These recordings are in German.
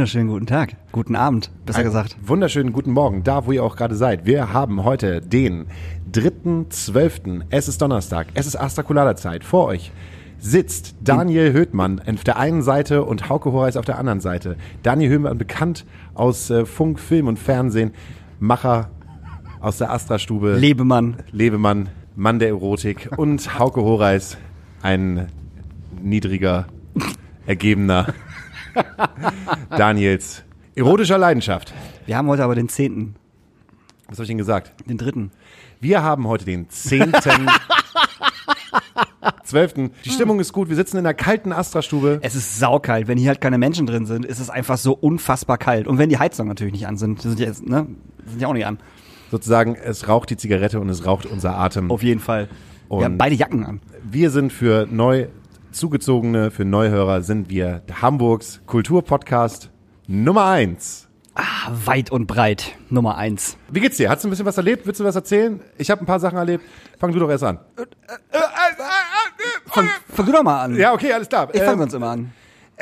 Wunderschönen guten Tag, guten Abend, besser Einen gesagt. Wunderschönen guten Morgen, da wo ihr auch gerade seid. Wir haben heute den 3.12. Es ist Donnerstag, es ist Astrakulada-Zeit. Vor euch sitzt Daniel Höhtmann auf der einen Seite und Hauke Horeis auf der anderen Seite. Daniel Höhtmann, bekannt aus äh, Funk, Film und Fernsehen, Macher aus der Astra-Stube, Lebemann. Lebemann, Mann der Erotik und Hauke Horeis, ein niedriger, ergebener Daniels erotischer Leidenschaft. Wir haben heute aber den 10., Was habe ich Ihnen gesagt? den 3. Wir haben heute den 10. 12. Die Stimmung ist gut. Wir sitzen in der kalten Astra-Stube. Es ist saukalt. Wenn hier halt keine Menschen drin sind, ist es einfach so unfassbar kalt. Und wenn die Heizungen natürlich nicht an sind, die sind jetzt, ne, die sind ja auch nicht an. Sozusagen, es raucht die Zigarette und es raucht unser Atem. Auf jeden Fall. Wir haben Und- beide Jacken an. Wir sind für neu zugezogene, für Neuhörer sind wir Hamburgs Kulturpodcast Nummer 1. Ah, weit und breit. Nummer eins. Wie geht's dir? Hast du ein bisschen was erlebt? Willst du was erzählen? Ich habe ein paar Sachen erlebt. Fang du doch erst an. Fang, fang du doch mal an. Ja, okay, alles klar. Ich fange Ähm, sonst immer an.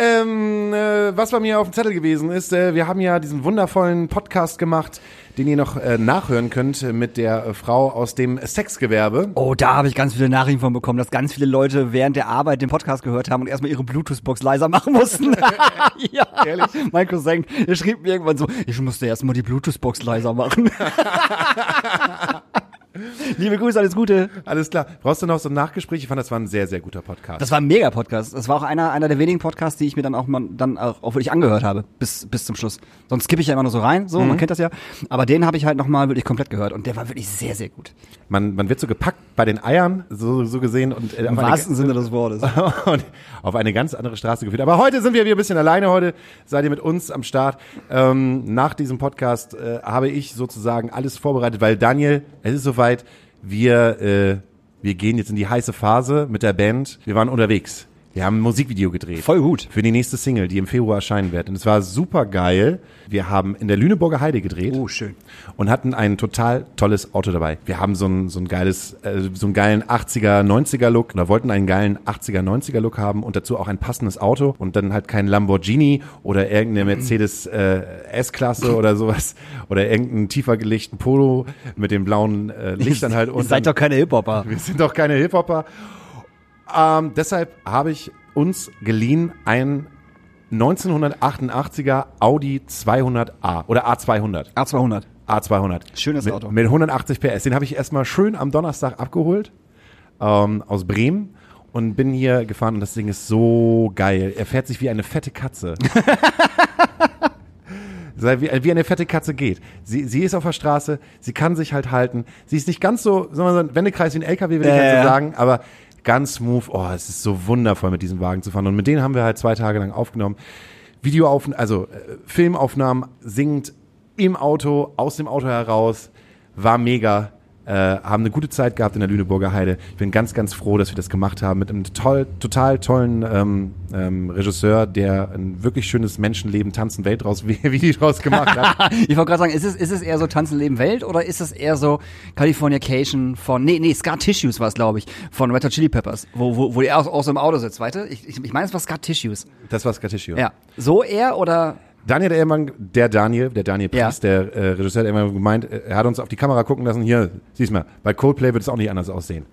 Ähm, äh, was bei mir auf dem Zettel gewesen ist, äh, wir haben ja diesen wundervollen Podcast gemacht, den ihr noch äh, nachhören könnt mit der äh, Frau aus dem Sexgewerbe. Oh, da habe ich ganz viele Nachrichten von bekommen, dass ganz viele Leute während der Arbeit den Podcast gehört haben und erstmal ihre Bluetooth-Box leiser machen mussten. ja, Ehrlich? Mein Cousin, der schrieb mir irgendwann so, ich musste erstmal die Bluetooth-Box leiser machen. Liebe Grüße, alles Gute. Alles klar. Brauchst du noch so ein Nachgespräch? Ich fand, das war ein sehr, sehr guter Podcast. Das war ein mega Podcast. Das war auch einer, einer der wenigen Podcasts, die ich mir dann auch mal, dann auch, auch wirklich angehört habe, bis, bis zum Schluss. Sonst skippe ich ja immer nur so rein, so, man kennt das ja. Aber den habe ich halt nochmal wirklich komplett gehört und der war wirklich sehr, sehr gut. man, man wird so gepackt bei den Eiern, so, so gesehen, und, äh, Im wahrsten Sinne des Wortes. und auf eine ganz andere Straße geführt. Aber heute sind wir wieder ein bisschen alleine. Heute seid ihr mit uns am Start. Ähm, nach diesem Podcast äh, habe ich sozusagen alles vorbereitet, weil Daniel, es ist soweit, wir, äh, wir gehen jetzt in die heiße Phase mit der Band. Wir waren unterwegs. Wir haben ein Musikvideo gedreht. Voll gut. Für die nächste Single, die im Februar erscheinen wird. Und es war super geil. Wir haben in der Lüneburger Heide gedreht Oh, schön. und hatten ein total tolles Auto dabei. Wir haben so ein, so ein geiles, äh, so einen geilen 80er, 90er Look oder wollten einen geilen 80er, 90er Look haben und dazu auch ein passendes Auto und dann halt kein Lamborghini oder irgendeine Mercedes äh, S-Klasse oder sowas oder irgendeinen tiefer gelegten Polo mit den blauen äh, Lichtern halt. Ihr seid doch keine Hip-Hopper. Wir sind doch keine Hip-Hopper. Ähm, deshalb habe ich uns geliehen ein 1988er Audi 200A oder A200. A200. A200. Schönes mit, Auto. Mit 180 PS. Den habe ich erstmal schön am Donnerstag abgeholt ähm, aus Bremen und bin hier gefahren und das Ding ist so geil. Er fährt sich wie eine fette Katze. Sei wie, wie eine fette Katze geht. Sie, sie ist auf der Straße, sie kann sich halt halten. Sie ist nicht ganz so, sagen wir mal, so ein Wendekreis wie ein LKW, will ich Ja, jetzt ja. so sagen, aber ganz smooth. Oh, es ist so wundervoll, mit diesem Wagen zu fahren. Und mit denen haben wir halt zwei Tage lang aufgenommen. Videoaufnahmen, also äh, Filmaufnahmen, singend im Auto, aus dem Auto heraus. War mega. Äh, haben eine gute Zeit gehabt in der Lüneburger Heide. Ich bin ganz, ganz froh, dass wir das gemacht haben mit einem toll, total tollen ähm, ähm, Regisseur, der ein wirklich schönes Menschenleben, Tanzen, Welt draus, wie, wie die draus gemacht hat. Ich wollte gerade sagen, ist es, ist es eher so Tanzen, Leben, Welt oder ist es eher so Californication von, nee, nee, Scar Tissues war es, glaube ich, von Red Hot Chili Peppers, wo, wo, wo die auch, auch so im Auto sitzt, weißt du? Ich, ich, ich meine, es war Scar Tissues. Das war Skatishio. Ja. So eher oder, Daniel der irgendwann, der Daniel, der Daniel Ja. Priest, der äh, Regisseur, hat irgendwann gemeint, äh, er hat uns auf die Kamera gucken lassen, hier, siehst mal, bei Coldplay wird es auch nicht anders aussehen.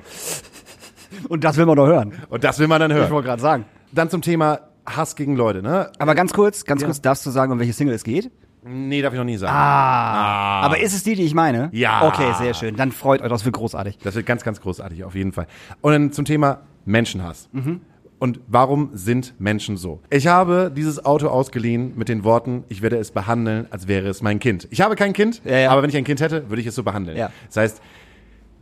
und das will man doch hören. Und das will man dann Ich hören. wollte gerade sagen. Dann zum Thema Hass gegen Leute, ne? Aber ganz kurz, ganz Ja. kurz, darfst du sagen, um welche Single es geht? Nee, darf ich noch nie sagen. Ah. Aber ist es die, die ich meine? Ja. Okay, sehr schön. Dann freut euch, das wird großartig. Das wird ganz, ganz großartig, auf jeden Fall. Und dann zum Thema Menschenhass. Und warum sind Menschen so? Ich habe dieses Auto ausgeliehen mit den Worten, ich werde es behandeln, als wäre es mein Kind. Ich habe kein Kind, Ja, ja. aber wenn ich ein Kind hätte, würde ich es so behandeln. Ja. Das heißt,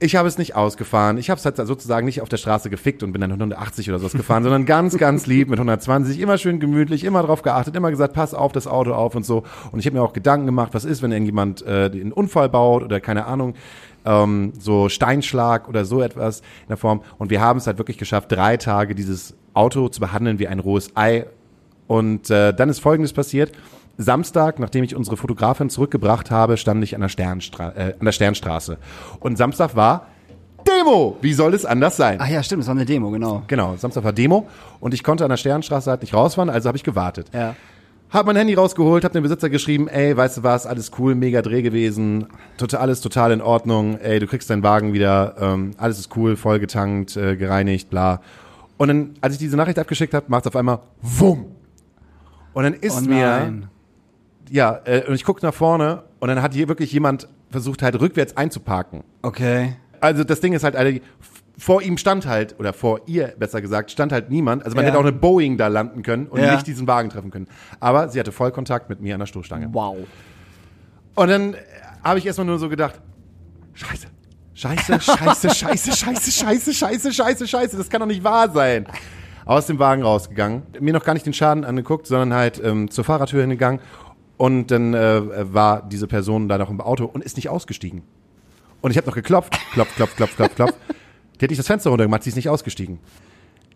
ich habe es nicht ausgefahren. Ich habe es halt sozusagen nicht auf der Straße gefickt und bin dann 180 oder sowas gefahren, sondern ganz, ganz lieb mit 120, immer schön gemütlich, immer drauf geachtet, immer gesagt, pass auf das Auto auf und so. Und ich habe mir auch Gedanken gemacht, was ist, wenn irgendjemand äh, einen Unfall baut oder keine Ahnung, ähm, so Steinschlag oder so etwas in der Form. Und wir haben es halt wirklich geschafft, drei Tage dieses Auto zu behandeln wie ein rohes Ei. Und äh, dann ist Folgendes passiert. Samstag, nachdem ich unsere Fotografin zurückgebracht habe, stand ich an der, Sternstra äh, an der Sternstraße. Und Samstag war Demo. Wie soll es anders sein? Ach ja, stimmt, das war eine Demo, genau. Genau, Samstag war Demo und ich konnte an der Sternstraße halt nicht rausfahren, also habe ich gewartet. Ja. Hab mein Handy rausgeholt, hab dem Besitzer geschrieben, ey, weißt du was, alles cool, mega Dreh gewesen, total, alles total in Ordnung, ey, du kriegst deinen Wagen wieder, ähm, alles ist cool, voll getankt, äh, gereinigt, bla. Und dann, als ich diese Nachricht abgeschickt habe, macht's auf einmal WUM. Und dann ist Oh mir, ja, äh, und ich guck nach vorne und dann hat hier wirklich jemand versucht halt rückwärts einzuparken. Okay. Also das Ding ist halt, vor ihm stand halt, oder vor ihr besser gesagt, stand halt niemand. Also man Ja. hätte auch eine Boeing da landen können und Ja. nicht diesen Wagen treffen können. Aber sie hatte Vollkontakt mit mir an der Stoßstange. Wow. Und dann äh, habe ich erstmal nur so gedacht, scheiße, Scheiße, scheiße, scheiße, scheiße, scheiße, scheiße, scheiße, scheiße, das kann doch nicht wahr sein. Aus dem Wagen rausgegangen, mir noch gar nicht den Schaden angeguckt, sondern halt ähm, zur Fahrradtür hingegangen und dann äh, war diese Person da noch im Auto und ist nicht ausgestiegen. Und ich habe noch geklopft, klopf, klopf, klopf, klopf, klopf. Die hat nicht das Fenster runtergemacht, sie ist nicht ausgestiegen.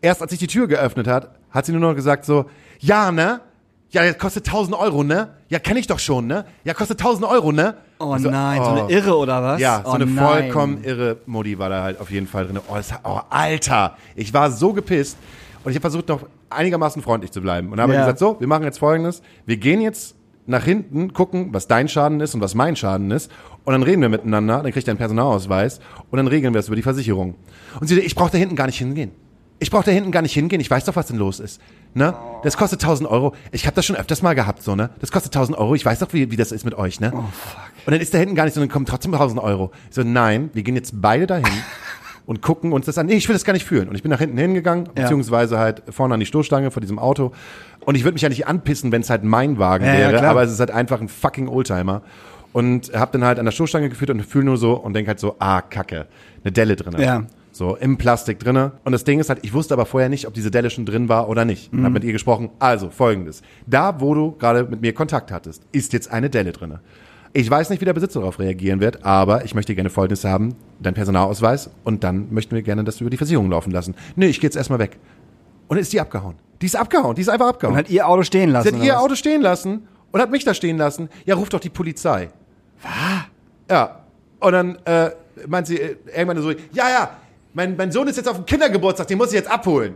Erst als ich die Tür geöffnet hat, hat sie nur noch gesagt so, ja, ne? Ja, das kostet 1000 Euro, ne? Ja, kenne ich doch schon, ne? Ja, kostet 1000 Euro, ne? Oh So, nein, so oh. eine Irre oder was? Ja, so oh eine nein. vollkommen irre Modi war da halt auf jeden Fall drin. Oh, das, oh, Alter, ich war so gepisst und ich habe versucht noch einigermaßen freundlich zu bleiben und habe Ja. gesagt, so, wir machen jetzt folgendes, wir gehen jetzt nach hinten, gucken, was dein Schaden ist und was mein Schaden ist und dann reden wir miteinander, dann kriegt er einen Personalausweis und dann regeln wir es über die Versicherung. Und sie, so, ich brauche da hinten gar nicht hingehen. Ich brauche da hinten gar nicht hingehen, ich weiß doch, was denn los ist. Ne? Das kostet 1000 Euro. Ich habe das schon öfters mal gehabt, so, ne? Das kostet 1000 Euro, ich weiß doch, wie, wie das ist mit euch, ne? Oh, fuck. Und dann ist da hinten gar nicht so, dann kommen trotzdem 1000 Euro. Ich so, nein, wir gehen jetzt beide dahin und gucken uns das an. Nee, ich will das gar nicht fühlen. Und ich bin nach hinten hingegangen, Ja. beziehungsweise halt vorne an die Stoßstange vor diesem Auto. Und ich würde mich ja nicht anpissen, wenn es halt mein Wagen Ja, ja, wäre, klar. aber es ist halt einfach ein fucking Oldtimer. Und hab dann halt an der Stoßstange geführt und fühle nur so und denk halt so, ah, kacke, eine Delle drinne. Ja. So, im Plastik drinne. Und das Ding ist halt, ich wusste aber vorher nicht, ob diese Delle schon drin war oder nicht. Mhm. Hab mit ihr gesprochen. Also, folgendes. Da, wo du gerade mit mir Kontakt hattest, ist jetzt eine Delle drinne. Ich weiß nicht, wie der Besitzer darauf reagieren wird, aber ich möchte gerne Folgendes haben, dein Personalausweis und dann möchten wir gerne das über die Versicherung laufen lassen. Nee, ich gehe jetzt erstmal weg. Und dann ist die abgehauen. Die ist abgehauen, die ist einfach abgehauen. Und hat ihr Auto stehen lassen. Sie hat ihr was? Auto stehen lassen und hat mich da stehen lassen. Ja, ruft doch die Polizei. Was? Ja. Und dann äh, meint sie äh, irgendwann so, ja, ja, mein, mein Sohn ist jetzt auf dem Kindergeburtstag, den muss ich jetzt abholen.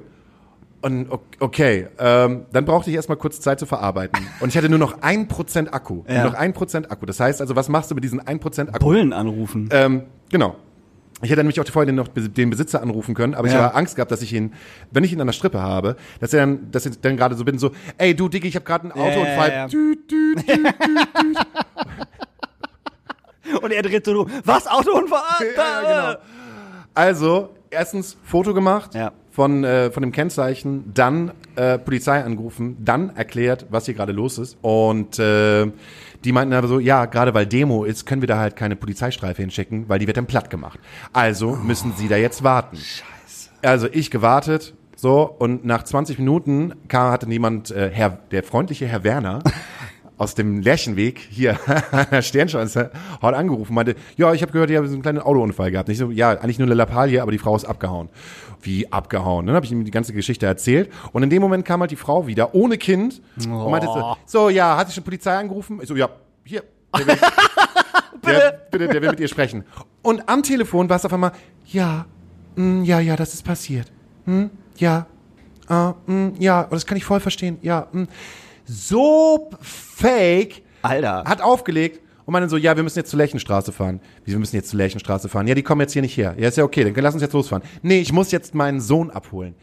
Und okay, ähm, dann brauchte ich erstmal kurz Zeit zu verarbeiten. Und ich hatte nur noch ein Prozent Akku. Ja. Nur noch ein Prozent Akku. Das heißt also, was machst du mit diesen ein Prozent Akku? Bullen anrufen. Ähm, genau. Ich hätte nämlich auch vorher noch den Besitzer anrufen können, aber ich Ja. habe Angst gehabt, dass ich ihn, wenn ich ihn an der Strippe habe, dass er dann, dass ich dann gerade so bin, so, ey du Diggi, ich habe gerade einen Autounfall. ja. Düt, düt, düt. Und er dreht so, was, Autounfall? ja, genau. Also, erstens Foto gemacht Ja. von, äh, von dem Kennzeichen, dann äh, Polizei angerufen, dann erklärt, was hier gerade los ist. Und äh, die meinten aber so, ja, gerade weil Demo ist, können wir da halt keine Polizeistreife hinschicken, weil die wird dann platt gemacht. Also müssen sie da jetzt warten. Scheiße. Also ich gewartet, so, und nach 20 Minuten kam, hatte niemand, äh, Herr, der freundliche Herr Werner, aus dem Lärchenweg hier an der Sternschanze hat angerufen, meinte, ja, ich habe gehört, ihr habt so einen kleinen Autounfall gehabt. Und ich so, ja, eigentlich nur eine Lappalie, aber die Frau ist abgehauen. Wie abgehauen? Dann habe ich ihm die ganze Geschichte erzählt und in dem Moment kam halt die Frau wieder ohne Kind und meinte so, so, ja, hat sich schon Polizei angerufen? Ich so, ja, hier. Der will, der, bitte, der will mit ihr sprechen. Und am Telefon war es auf einmal, ja, mm, ja, ja, das ist passiert. Hm, ja, ah, mm, ja, und das kann ich voll verstehen. Ja, mm. So fake. Alter. Hat aufgelegt und meinte so, ja, wir müssen jetzt zur Lerchenstraße fahren. Wie, wir müssen jetzt zur Lerchenstraße fahren? Ja, die kommen jetzt hier nicht her. Ja, ist ja okay, dann lass uns jetzt losfahren. Nee, ich muss jetzt meinen Sohn abholen.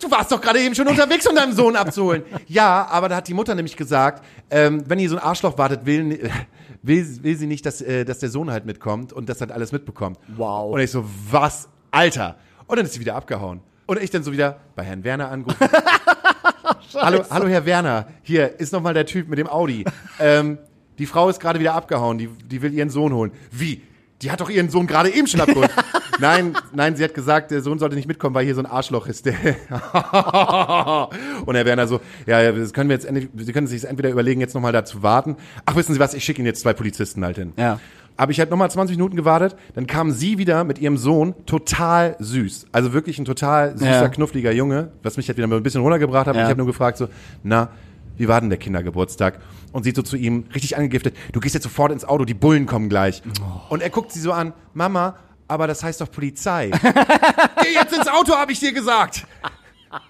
Du warst doch gerade eben schon unterwegs, um deinen Sohn abzuholen. Ja, aber da hat die Mutter nämlich gesagt, ähm, wenn hier so ein Arschloch wartet, will, will, will sie nicht, dass, äh, dass der Sohn halt mitkommt und das halt alles mitbekommt. Wow. Und ich so, was? Alter. Und dann ist sie wieder abgehauen. Und ich dann so wieder bei Herrn Werner angerufen. hallo, hallo Herr Werner, hier ist nochmal der Typ mit dem Audi. Ähm, die Frau ist gerade wieder abgehauen, die, die will ihren Sohn holen. Wie? Die hat doch ihren Sohn gerade eben schon abgeholt. nein, nein, sie hat gesagt, der Sohn sollte nicht mitkommen, weil hier so ein Arschloch ist. Der Und Herr Werner so, ja, ja, das können wir jetzt, endlich- Sie können sich entweder überlegen, jetzt nochmal da zu warten. Ach, wissen Sie was, ich schicke Ihnen jetzt zwei Polizisten halt hin. Ja. Habe ich halt nochmal 20 Minuten gewartet, dann kam sie wieder mit ihrem Sohn, total süß. Also wirklich ein total süßer, Ja. knuffliger Junge, was mich halt wieder ein bisschen runtergebracht hat. Ja. Ich habe nur gefragt so, na, wie war denn der Kindergeburtstag? Und sie so zu ihm, richtig angegiftet, du gehst jetzt sofort ins Auto, die Bullen kommen gleich. Und er guckt sie so an, Mama, aber das heißt doch Polizei. Geh jetzt ins Auto, habe ich dir gesagt.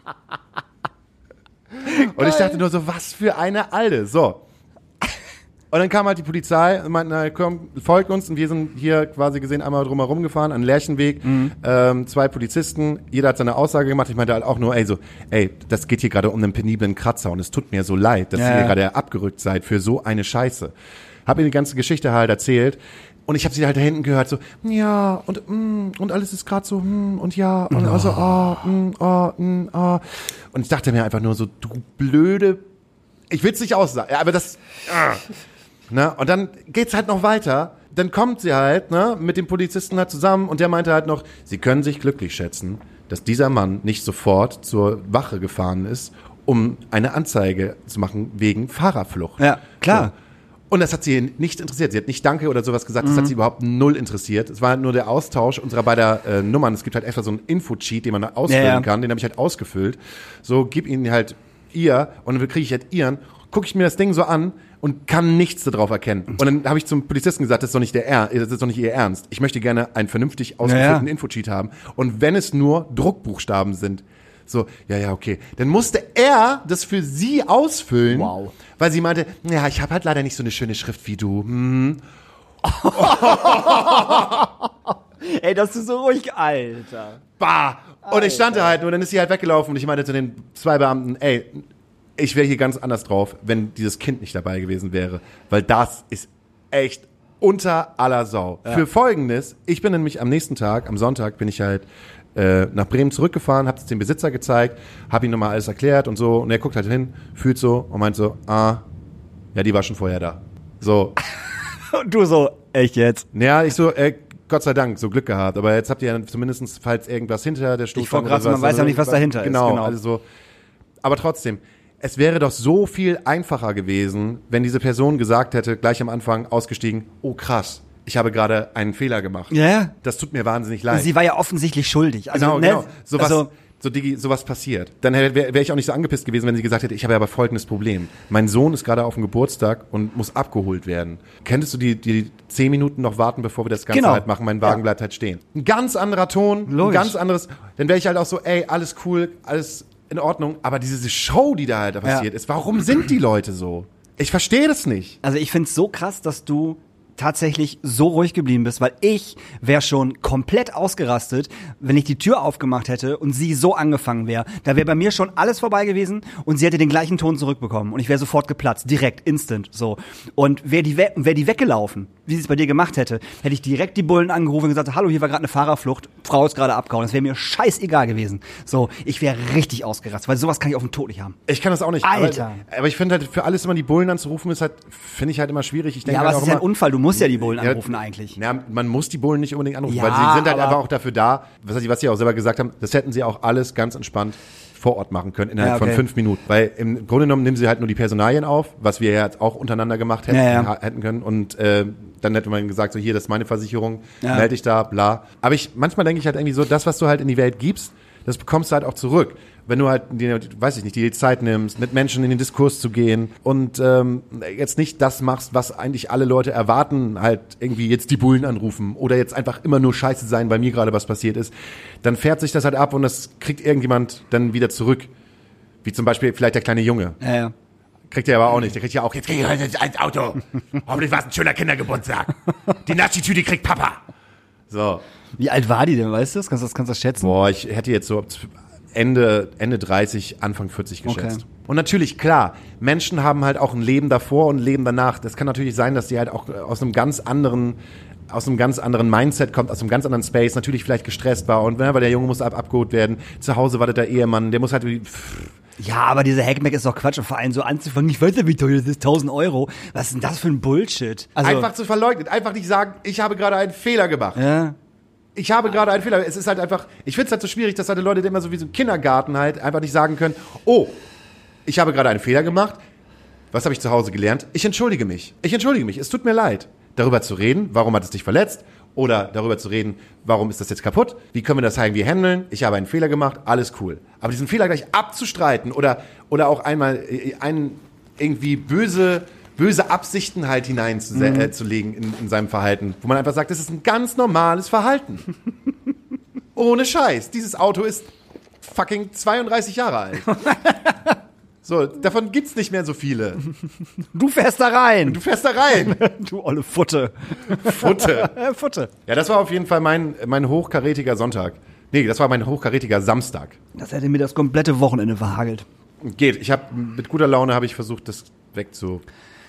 Und ich dachte nur so, was für eine Alte. So. Und dann kam halt die Polizei und meinten, na, komm, folgt uns. Und wir sind hier quasi gesehen einmal drumherum gefahren, an Lerchenweg. Ähm, zwei Polizisten, jeder hat seine Aussage gemacht. Ich meinte halt auch nur, ey, so, ey, das geht hier gerade um einen peniblen Kratzer und es tut mir so leid, dass Ja, ihr ja. gerade abgerückt seid für so eine Scheiße. Hab ihr die ganze Geschichte halt erzählt. Und ich habe sie halt da hinten gehört, so, ja, und, mm, und alles ist gerade so, hm, und ja, und also, ah, mm, ah, mm, ah. Und ich dachte mir einfach nur so, du blöde, ich will's nicht aussagen, ja, aber das, ah. Ne? Und dann geht's halt noch weiter. Dann kommt sie halt ne, mit dem Polizisten halt zusammen und der meinte halt noch, sie können sich glücklich schätzen, dass dieser Mann nicht sofort zur Wache gefahren ist, um eine Anzeige zu machen wegen Fahrerflucht. Ja, klar. So. Und das hat sie nicht interessiert. Sie hat nicht Danke oder sowas gesagt. Das hat sie überhaupt null interessiert. Es war halt nur der Austausch unserer beider äh, Nummern. Es gibt halt extra so einen Info-Cheat, den man ausfüllen Ja, ja. kann. Den habe ich halt ausgefüllt. So, gib ihnen halt ihr und dann kriege ich halt ihren. Gucke ich mir das Ding so an und kann nichts darauf erkennen. Und dann habe ich zum Polizisten gesagt, das ist doch nicht der Er- das ist doch nicht ihr Ernst. Ich möchte gerne einen vernünftig ausgefüllten Ja, ja. Info-Cheat haben. Und wenn es nur Druckbuchstaben sind, so, ja, ja, okay. Dann musste er das für sie ausfüllen. Wow. Weil sie meinte, ja, ich habe halt leider nicht so eine schöne Schrift wie du. Hm. Ey, das ist so ruhig, Alter. Bah! Und ich stand da halt nur, dann ist sie halt weggelaufen und ich meinte zu den zwei Beamten, ey, ich wäre hier ganz anders drauf, wenn dieses Kind nicht dabei gewesen wäre. Weil das ist echt unter aller Sau. Für folgendes, ich bin nämlich am nächsten Tag, am Sonntag, bin ich halt äh, nach Bremen zurückgefahren, hab es dem Besitzer gezeigt, hab ihm nochmal alles erklärt und so. Und er guckt halt hin, fühlt so und meint so, ah, ja, die war schon vorher da. So, Und du so, echt jetzt? ja, ich so, äh, Gott sei Dank, so Glück gehabt. Aber jetzt habt ihr ja zumindest, falls irgendwas hinter der Stoßstange wollte gerade man weiß ja nicht, was dahinter ist, genau, genau. Also so. Aber trotzdem, es wäre doch so viel einfacher gewesen, wenn diese Person gesagt hätte, gleich am Anfang ausgestiegen, oh krass, ich habe gerade einen Fehler gemacht. Ja, ja. Das tut mir wahnsinnig leid. Sie war ja offensichtlich schuldig. Also, genau, ne, genau. Sowas, also, so Digi, sowas passiert. Dann wäre wär ich auch nicht so angepisst gewesen, wenn sie gesagt hätte, ich habe aber folgendes Problem. Mein Sohn ist gerade auf dem Geburtstag und muss abgeholt werden. Könntest du die, die zehn Minuten noch warten, bevor wir das Ganze Genau. halt machen? Mein Wagen Ja. bleibt halt stehen. Ein ganz anderer Ton, ein Logisch. ganz anderes. Dann wäre ich halt auch so, ey, alles cool, alles in Ordnung. Aber diese Show, die da halt passiert ist, warum sind die Leute so? Ich verstehe das nicht. also ich find's so krass, dass du tatsächlich so ruhig geblieben bist, weil ich wäre schon komplett ausgerastet, wenn ich die Tür aufgemacht hätte und sie so angefangen wäre. Da wäre bei mir schon alles vorbei gewesen und sie hätte den gleichen Ton zurückbekommen und ich wäre sofort geplatzt, direkt, instant, so. Und wäre die, we wär die weggelaufen, wie sie es bei dir gemacht hätte, hätte ich direkt die Bullen angerufen und gesagt, hallo, hier war gerade eine Fahrerflucht, Frau ist gerade abgehauen. Das wäre mir scheißegal gewesen. So, ich wäre richtig ausgerastet, weil sowas kann ich auf dem Tod nicht haben. Ich kann das auch nicht. Alter. Aber, aber ich finde halt, für alles immer die Bullen anzurufen, ist halt, finde ich halt immer schwierig. Ich denke Ja, aber halt es ist ja ein immer, Unfall, du musst ja die Bullen Ja, anrufen eigentlich. Ja, man muss die Bullen nicht unbedingt anrufen, Ja, weil sie sind halt aber- einfach auch dafür da, was, sie- was sie auch selber gesagt haben, das hätten sie auch alles ganz entspannt vor Ort machen können, innerhalb Ja, okay. von fünf Minuten. Weil im Grunde genommen nehmen sie halt nur die Personalien auf, was wir ja auch untereinander gemacht hätten, Ja, ja. hätten können. Und äh, dann hätte man gesagt, so hier, das ist meine Versicherung, Ja. melde dich da, bla. Aber ich manchmal denke ich halt irgendwie so, das, was du halt in die Welt gibst, das bekommst du halt auch zurück. Wenn du halt, dir, weiß ich nicht, die Zeit nimmst, mit Menschen in den Diskurs zu gehen und ähm, jetzt nicht das machst, was eigentlich alle Leute erwarten, halt irgendwie jetzt die Bullen anrufen oder jetzt einfach immer nur scheiße sein, weil mir gerade was passiert ist, dann fährt sich das halt ab und das kriegt irgendjemand dann wieder zurück. Wie zum Beispiel vielleicht der kleine Junge. Ja, ja. Kriegt er aber auch nicht. Der kriegt ja auch, jetzt krieg ich ein Auto. Hoffentlich war es ein schöner Kindergeburtstag. Die Naschi-Tüte kriegt Papa. So. Wie alt war die denn, weißt du das? Kannst du das, kannst du das schätzen? Boah, ich hätte jetzt so Ende, Ende 30, Anfang 40 geschätzt. Okay. Und natürlich, klar, Menschen haben halt auch ein Leben davor und ein Leben danach. Das kann natürlich sein, dass die halt auch aus einem ganz anderen aus einem ganz anderen Mindset kommt, aus einem ganz anderen Space, natürlich vielleicht gestresst war und ne, weil der Junge muss ab abgeholt werden. Zu Hause wartet der Ehemann, der muss halt wie- Ja, aber diese Hackmack ist doch Quatsch und vor allem so anzufangen, ich weiß ja, wie teuer das ist, 1000 Euro. Was ist denn das für ein Bullshit? Also, einfach zu verleugnen, einfach nicht sagen, ich habe gerade einen Fehler gemacht. ja. Ich habe gerade einen Fehler. Es ist halt einfach, ich finde es halt so schwierig, dass halt Leute immer so wie so im Kindergarten halt einfach nicht sagen können, oh, ich habe gerade einen Fehler gemacht. Was habe ich zu Hause gelernt? Ich entschuldige mich. Ich entschuldige mich. Es tut mir leid. Darüber zu reden, warum hat es dich verletzt? Oder darüber zu reden, warum ist das jetzt kaputt? Wie können wir das irgendwie handeln? Ich habe einen Fehler gemacht, alles cool. Aber diesen Fehler gleich abzustreiten oder, oder auch einmal äh, einen irgendwie böse, böse Absichten halt hineinzulegen äh, zu legen in, in seinem Verhalten, wo man einfach sagt, das ist ein ganz normales Verhalten. Ohne Scheiß. Dieses Auto ist fucking 32 Jahre alt. So, davon gibt's nicht mehr so viele. Du fährst da rein. Du fährst da rein. Du olle Futte. Futte. Äh, Futte. Ja, das war auf jeden Fall mein, mein hochkarätiger Sonntag. Nee, das war mein hochkarätiger Samstag. Das hätte mir das komplette Wochenende verhagelt. Geht. Ich habe mit guter Laune habe ich versucht, das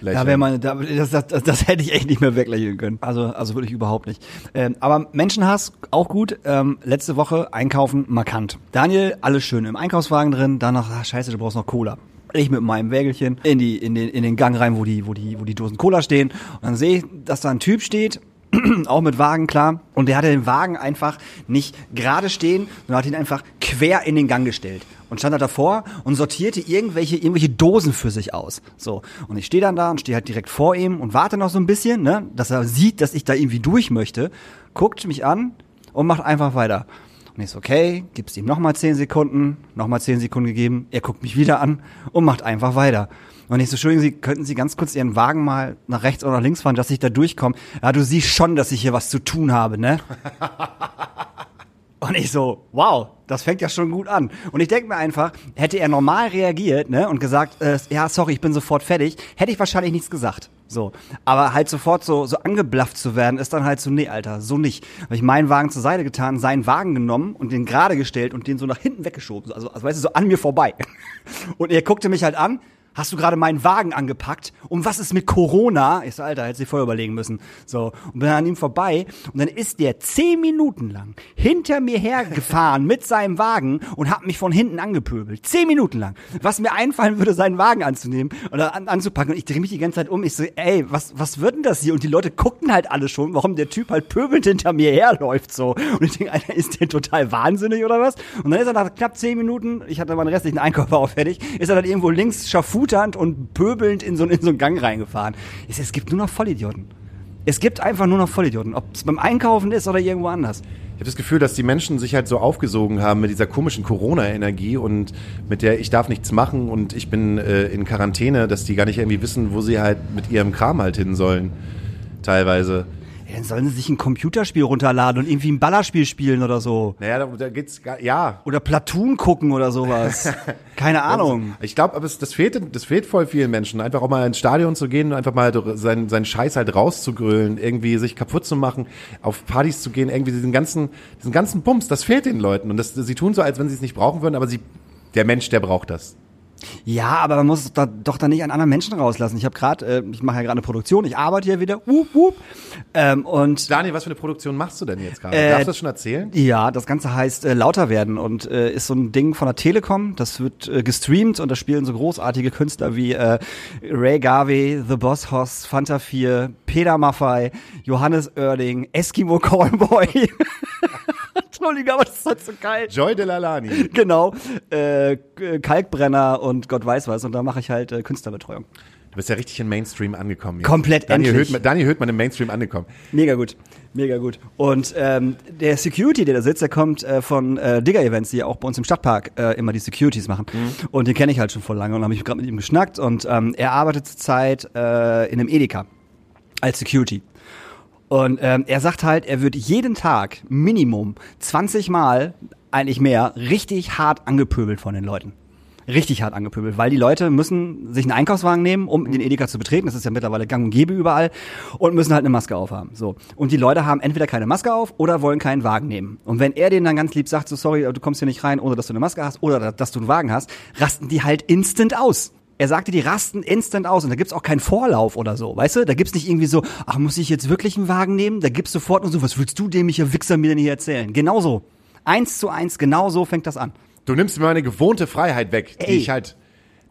wegzulächeln. Da wäre meine, da, das, das, das, das hätte ich echt nicht mehr weglächeln können. Also, also wirklich überhaupt nicht. Ähm, aber Menschenhass auch gut. Ähm, letzte Woche einkaufen markant. Daniel, alles schön im Einkaufswagen drin. Danach, ach, scheiße, du brauchst noch Cola. Ich mit meinem Wägelchen in die in den in den Gang rein, wo die wo die wo die Dosen Cola stehen. Und dann sehe ich, dass da ein Typ steht. auch mit Wagen, klar. Und der hatte den Wagen einfach nicht gerade stehen, sondern hat ihn einfach quer in den Gang gestellt. Und stand da davor und sortierte irgendwelche, irgendwelche Dosen für sich aus. So. Und ich stehe dann da und stehe halt direkt vor ihm und warte noch so ein bisschen, ne, dass er sieht, dass ich da irgendwie durch möchte, guckt mich an und macht einfach weiter. Und ich so, okay, gibst ihm nochmal zehn Sekunden, nochmal zehn Sekunden gegeben, er guckt mich wieder an und macht einfach weiter. Und ich so, Entschuldigung, Sie, könnten Sie ganz kurz Ihren Wagen mal nach rechts oder nach links fahren, dass ich da durchkomme? Ja, du siehst schon, dass ich hier was zu tun habe, ne? Und ich so, wow, das fängt ja schon gut an. Und ich denke mir einfach, hätte er normal reagiert, ne, und gesagt, äh, ja, sorry, ich bin sofort fertig, hätte ich wahrscheinlich nichts gesagt. So. Aber halt sofort so, so angeblafft zu werden, ist dann halt so, nee, Alter, so nicht. Habe ich meinen Wagen zur Seite getan, seinen Wagen genommen und den gerade gestellt und den so nach hinten weggeschoben. Also, also weißt du, so an mir vorbei. Und er guckte mich halt an, hast du gerade meinen Wagen angepackt? Und was ist mit Corona? Ich so, Alter, hätte sie vorher überlegen müssen. So, und bin an ihm vorbei. Und dann ist der zehn Minuten lang hinter mir hergefahren mit seinem Wagen und hat mich von hinten angepöbelt. Zehn Minuten lang. Was mir einfallen würde, seinen Wagen anzunehmen oder an, anzupacken. Und ich drehe mich die ganze Zeit um. Ich so, ey, was, was wird denn das hier? Und die Leute guckten halt alle schon, warum der Typ halt pöbelnd hinter mir herläuft so. Und ich denke, Alter, ist der total wahnsinnig oder was? Und dann ist er nach knapp zehn Minuten, ich hatte meinen restlichen Einkauf auch fertig, ist er dann irgendwo links schaffuternd und pöbelnd in so, in so einen Gang reingefahren. So, es gibt nur noch Vollidioten. Es gibt einfach nur noch Vollidioten. Ob es beim Einkaufen ist oder irgendwo anders. Ich habe das Gefühl, dass die Menschen sich halt so aufgesogen haben mit dieser komischen Corona-Energie und mit der ich darf nichts machen und ich bin äh, in Quarantäne, dass die gar nicht irgendwie wissen, wo sie halt mit ihrem Kram halt hin sollen. Teilweise. Dann sollen sie sich ein Computerspiel runterladen und irgendwie ein Ballerspiel spielen oder so. Naja, da, da geht's ja. Oder Platoon gucken oder sowas. Keine Ahnung. Ich glaube, aber es, das fehlt, das fehlt voll vielen Menschen. Einfach auch mal ins Stadion zu gehen und einfach mal seinen, seinen Scheiß halt rauszugrölen, irgendwie sich kaputt zu machen, auf Partys zu gehen, irgendwie diesen ganzen, diesen ganzen Bums, das fehlt den Leuten. Und das, sie tun so, als wenn sie es nicht brauchen würden, aber sie, der Mensch, der braucht das. Ja, aber man muss da, doch da nicht an anderen Menschen rauslassen. Ich habe gerade, äh, ich mache ja gerade eine Produktion, ich arbeite hier wieder, wup, wup, ähm, und Daniel, was für eine Produktion machst du denn jetzt gerade? Äh, Darfst du das schon erzählen? Ja, das Ganze heißt äh, Lauter werden und äh, ist so ein Ding von der Telekom. Das wird äh, gestreamt und da spielen so großartige Künstler wie äh, Ray Garvey, The Boss Hoss, Fanta 4, Peter Maffei, Johannes Oerding, Eskimo Callboy. Entschuldigung, aber das ist halt so geil. Joy Delalani. Genau, äh, Kalkbrenner und Gott weiß was. Und da mache ich halt äh, Künstlerbetreuung. Du bist ja richtig im Mainstream angekommen. Jetzt. Komplett Daniel endlich. Hültmann, Daniel Hültmann im Mainstream angekommen. Mega gut, mega gut. Und ähm, der Security, der da sitzt, der kommt äh, von äh, Digger Events, die ja auch bei uns im Stadtpark äh, immer die Securities machen. Und den kenne ich halt schon vor lange und habe ich gerade mit ihm geschnackt. Und ähm, er arbeitet zurzeit äh, in einem Edeka als Security. Und ähm, er sagt halt, er wird jeden Tag Minimum 20 Mal, eigentlich mehr, richtig hart angepöbelt von den Leuten. Richtig hart angepöbelt, weil die Leute müssen sich einen Einkaufswagen nehmen, um den Edeka zu betreten. Das ist ja mittlerweile gang und gäbe überall. Und müssen halt eine Maske aufhaben. So. Und die Leute haben entweder keine Maske auf oder wollen keinen Wagen nehmen. Und wenn er denen dann ganz lieb sagt, so sorry, du kommst hier nicht rein, ohne dass du eine Maske hast oder dass du einen Wagen hast, rasten die halt instant aus. Er sagte, die rasten instant aus und da gibt's auch keinen Vorlauf oder so, weißt du? Da gibt's nicht irgendwie so, ach, muss ich jetzt wirklich einen Wagen nehmen? Da gibt's sofort nur so, was willst du dämlicher Wichser mir denn hier erzählen? Genauso. Eins zu eins, genau so fängt das an. Du nimmst mir meine gewohnte Freiheit weg, die Ey. ich halt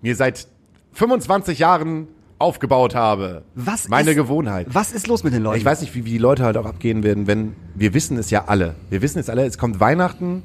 mir seit 25 Jahren aufgebaut habe. Was Meine ist, Gewohnheit. Was ist los mit den Leuten? Ich weiß nicht, wie, wie die Leute halt auch abgehen werden, wenn wir wissen es ja alle. Wir wissen es alle, es kommt Weihnachten,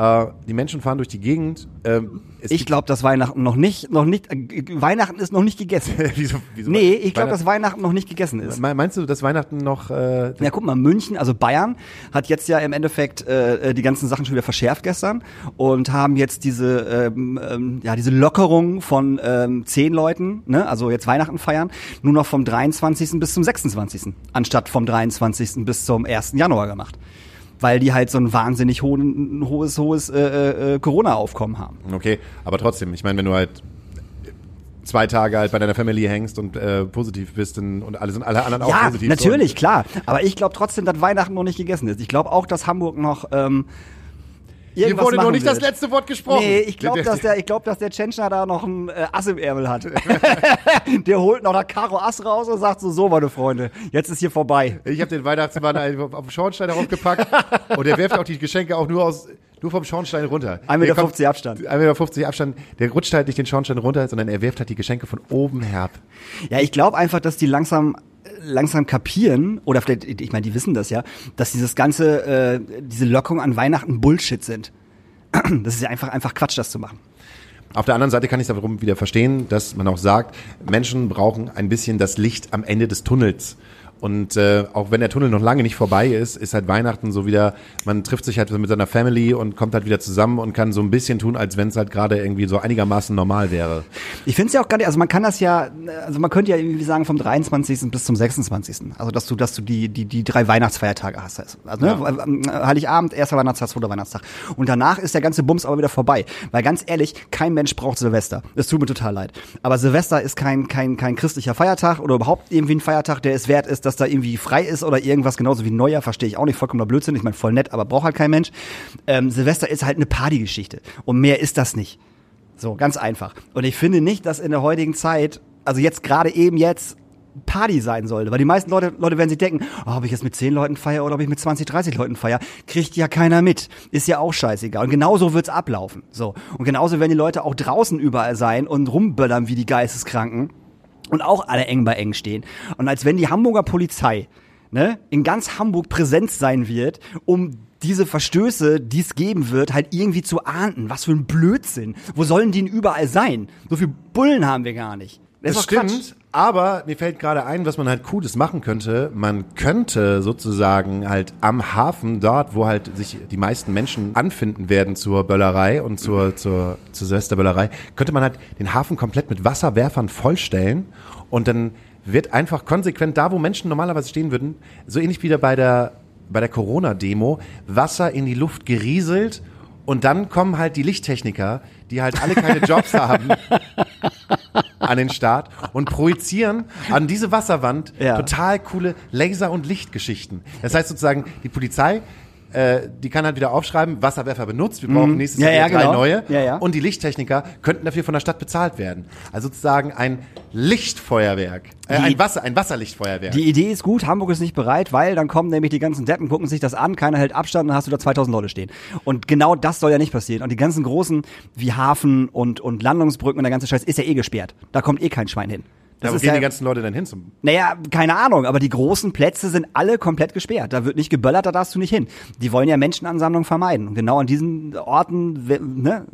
äh, die Menschen fahren durch die Gegend. Ähm, Ich glaube, dass Weihnachten noch nicht, noch nicht, äh, Weihnachten ist noch nicht gegessen. wieso, wieso nee, ich glaube, dass Weihnachten noch nicht gegessen ist. Me- Meinst du, dass Weihnachten noch äh, Ja, guck mal, München, also Bayern, hat jetzt ja im Endeffekt äh, die ganzen Sachen schon wieder verschärft gestern und haben jetzt diese, ähm, ähm, ja, diese Lockerung von ähm, zehn Leuten, ne, also jetzt Weihnachten feiern, nur noch vom 23. bis zum 26. anstatt vom 23. bis zum 1. Januar gemacht. Weil die halt so ein wahnsinnig hohen, hohes, hohes äh, äh, Corona-Aufkommen haben. Okay, aber trotzdem, ich meine, wenn du halt zwei Tage halt bei deiner Family hängst und äh, positiv bist und, und alle sind alle anderen auch Ja, positiv. natürlich, klar. Aber ich glaube trotzdem, dass Weihnachten noch nicht gegessen ist. Ich glaube auch, dass Hamburg noch ähm, Hier wurde noch nicht wird. das letzte Wort gesprochen. Nee, ich glaube, dass der, ich glaube, dass der Tschentschner da noch ein äh, Ass im Ärmel hat. der holt noch das Karo Ass raus und sagt so, so, meine Freunde, jetzt ist hier vorbei. Ich habe den Weihnachtsmann auf den Schornstein draufgepackt und der wirft auch die Geschenke auch nur aus nur vom Schornstein runter. 1,50 Meter Der kommt- Abstand. 1,50 Meter Abstand. Der rutscht halt nicht den Schornstein runter, sondern er wirft halt die Geschenke von oben herab. Ja, ich glaube einfach, dass die langsam langsam kapieren oder vielleicht, ich meine, die wissen das ja, dass dieses ganze äh, diese Lockung an Weihnachten Bullshit sind. Das ist ja einfach einfach Quatsch, das zu machen. Auf der anderen Seite kann ich darum wieder verstehen, dass man auch sagt, Menschen brauchen ein bisschen das Licht am Ende des Tunnels. Und äh, auch wenn der Tunnel noch lange nicht vorbei ist, ist halt Weihnachten so wieder, man trifft sich halt mit seiner Family und kommt halt wieder zusammen und kann so ein bisschen tun, als wenn es halt gerade irgendwie so einigermaßen normal wäre. Ich finde es ja auch gar nicht, also man kann das ja, also man könnte ja irgendwie sagen vom 23. bis zum 26. Also dass du, dass du die, die, die drei Weihnachtsfeiertage hast. Also ne, Heiligabend, erster Weihnachtstag, zweiter Weihnachtstag. Und danach ist der ganze Bums aber wieder vorbei. Weil ganz ehrlich, kein Mensch braucht Silvester. Es tut mir total leid. Aber Silvester ist kein, kein, kein christlicher Feiertag oder überhaupt irgendwie ein Feiertag, der es wert ist, dass da irgendwie frei ist oder irgendwas, genauso wie Neujahr, verstehe ich auch nicht, vollkommener Blödsinn. Ich meine, voll nett, aber braucht halt kein Mensch. Ähm, Silvester ist halt eine Partygeschichte. Und mehr ist das nicht. So, ganz einfach. Und ich finde nicht, dass in der heutigen Zeit, also jetzt gerade eben jetzt, Party sein sollte. Weil die meisten Leute, Leute werden sich denken, oh, ob ich jetzt mit 10 Leuten feier oder ob ich mit 20, 30 Leuten feier, kriegt ja keiner mit. Ist ja auch scheißegal. Und genauso wird's ablaufen. So. Und genauso werden die Leute auch draußen überall sein und rumböllern wie die Geisteskranken und auch alle eng bei eng stehen. Und als wenn die Hamburger Polizei ne, in ganz Hamburg präsent sein wird, um diese Verstöße, die es geben wird, halt irgendwie zu ahnden. Was für ein Blödsinn. Wo sollen die denn überall sein? So viel Bullen haben wir gar nicht. Das, Das stimmt, aber mir fällt gerade ein, was man halt Cooles machen könnte. Man könnte sozusagen halt am Hafen, dort, wo halt sich die meisten Menschen anfinden werden zur Böllerei und zur, zur, zur Silvesterböllerei, könnte man halt den Hafen komplett mit Wasserwerfern vollstellen und dann wird einfach konsequent da, wo Menschen normalerweise stehen würden, so ähnlich wie bei der, bei der Corona-Demo, Wasser in die Luft gerieselt und dann kommen halt die Lichttechniker, die halt alle keine Jobs haben, an den Start und projizieren an diese Wasserwand Ja. total coole Laser- und Lichtgeschichten. Das heißt sozusagen, die Polizei, äh, die kann halt wieder aufschreiben, Wasserwerfer benutzt, wir brauchen nächstes Mhm. Ja, Jahr ja, drei genau. neue. Ja, ja. Und die Lichttechniker könnten dafür von der Stadt bezahlt werden. Also sozusagen ein Lichtfeuerwerk. Äh, ein Wasser, ein Wasserlichtfeuerwerk. Die Idee ist gut, Hamburg ist nicht bereit, weil dann kommen nämlich die ganzen Deppen, gucken sich das an, keiner hält Abstand, dann hast du da 2000 Leute stehen. Und genau das soll ja nicht passieren. Und die ganzen großen, wie Hafen und, und Landungsbrücken und der ganze Scheiß ist ja eh gesperrt. Da kommt eh kein Schwein hin. Da Das ist gehen ja, die ganzen Leute dann hin zum naja, keine Ahnung, aber die großen Plätze sind alle komplett gesperrt. Da wird nicht geböllert, da darfst du nicht hin. Die wollen ja Menschenansammlungen vermeiden. Und genau an diesen Orten, ne,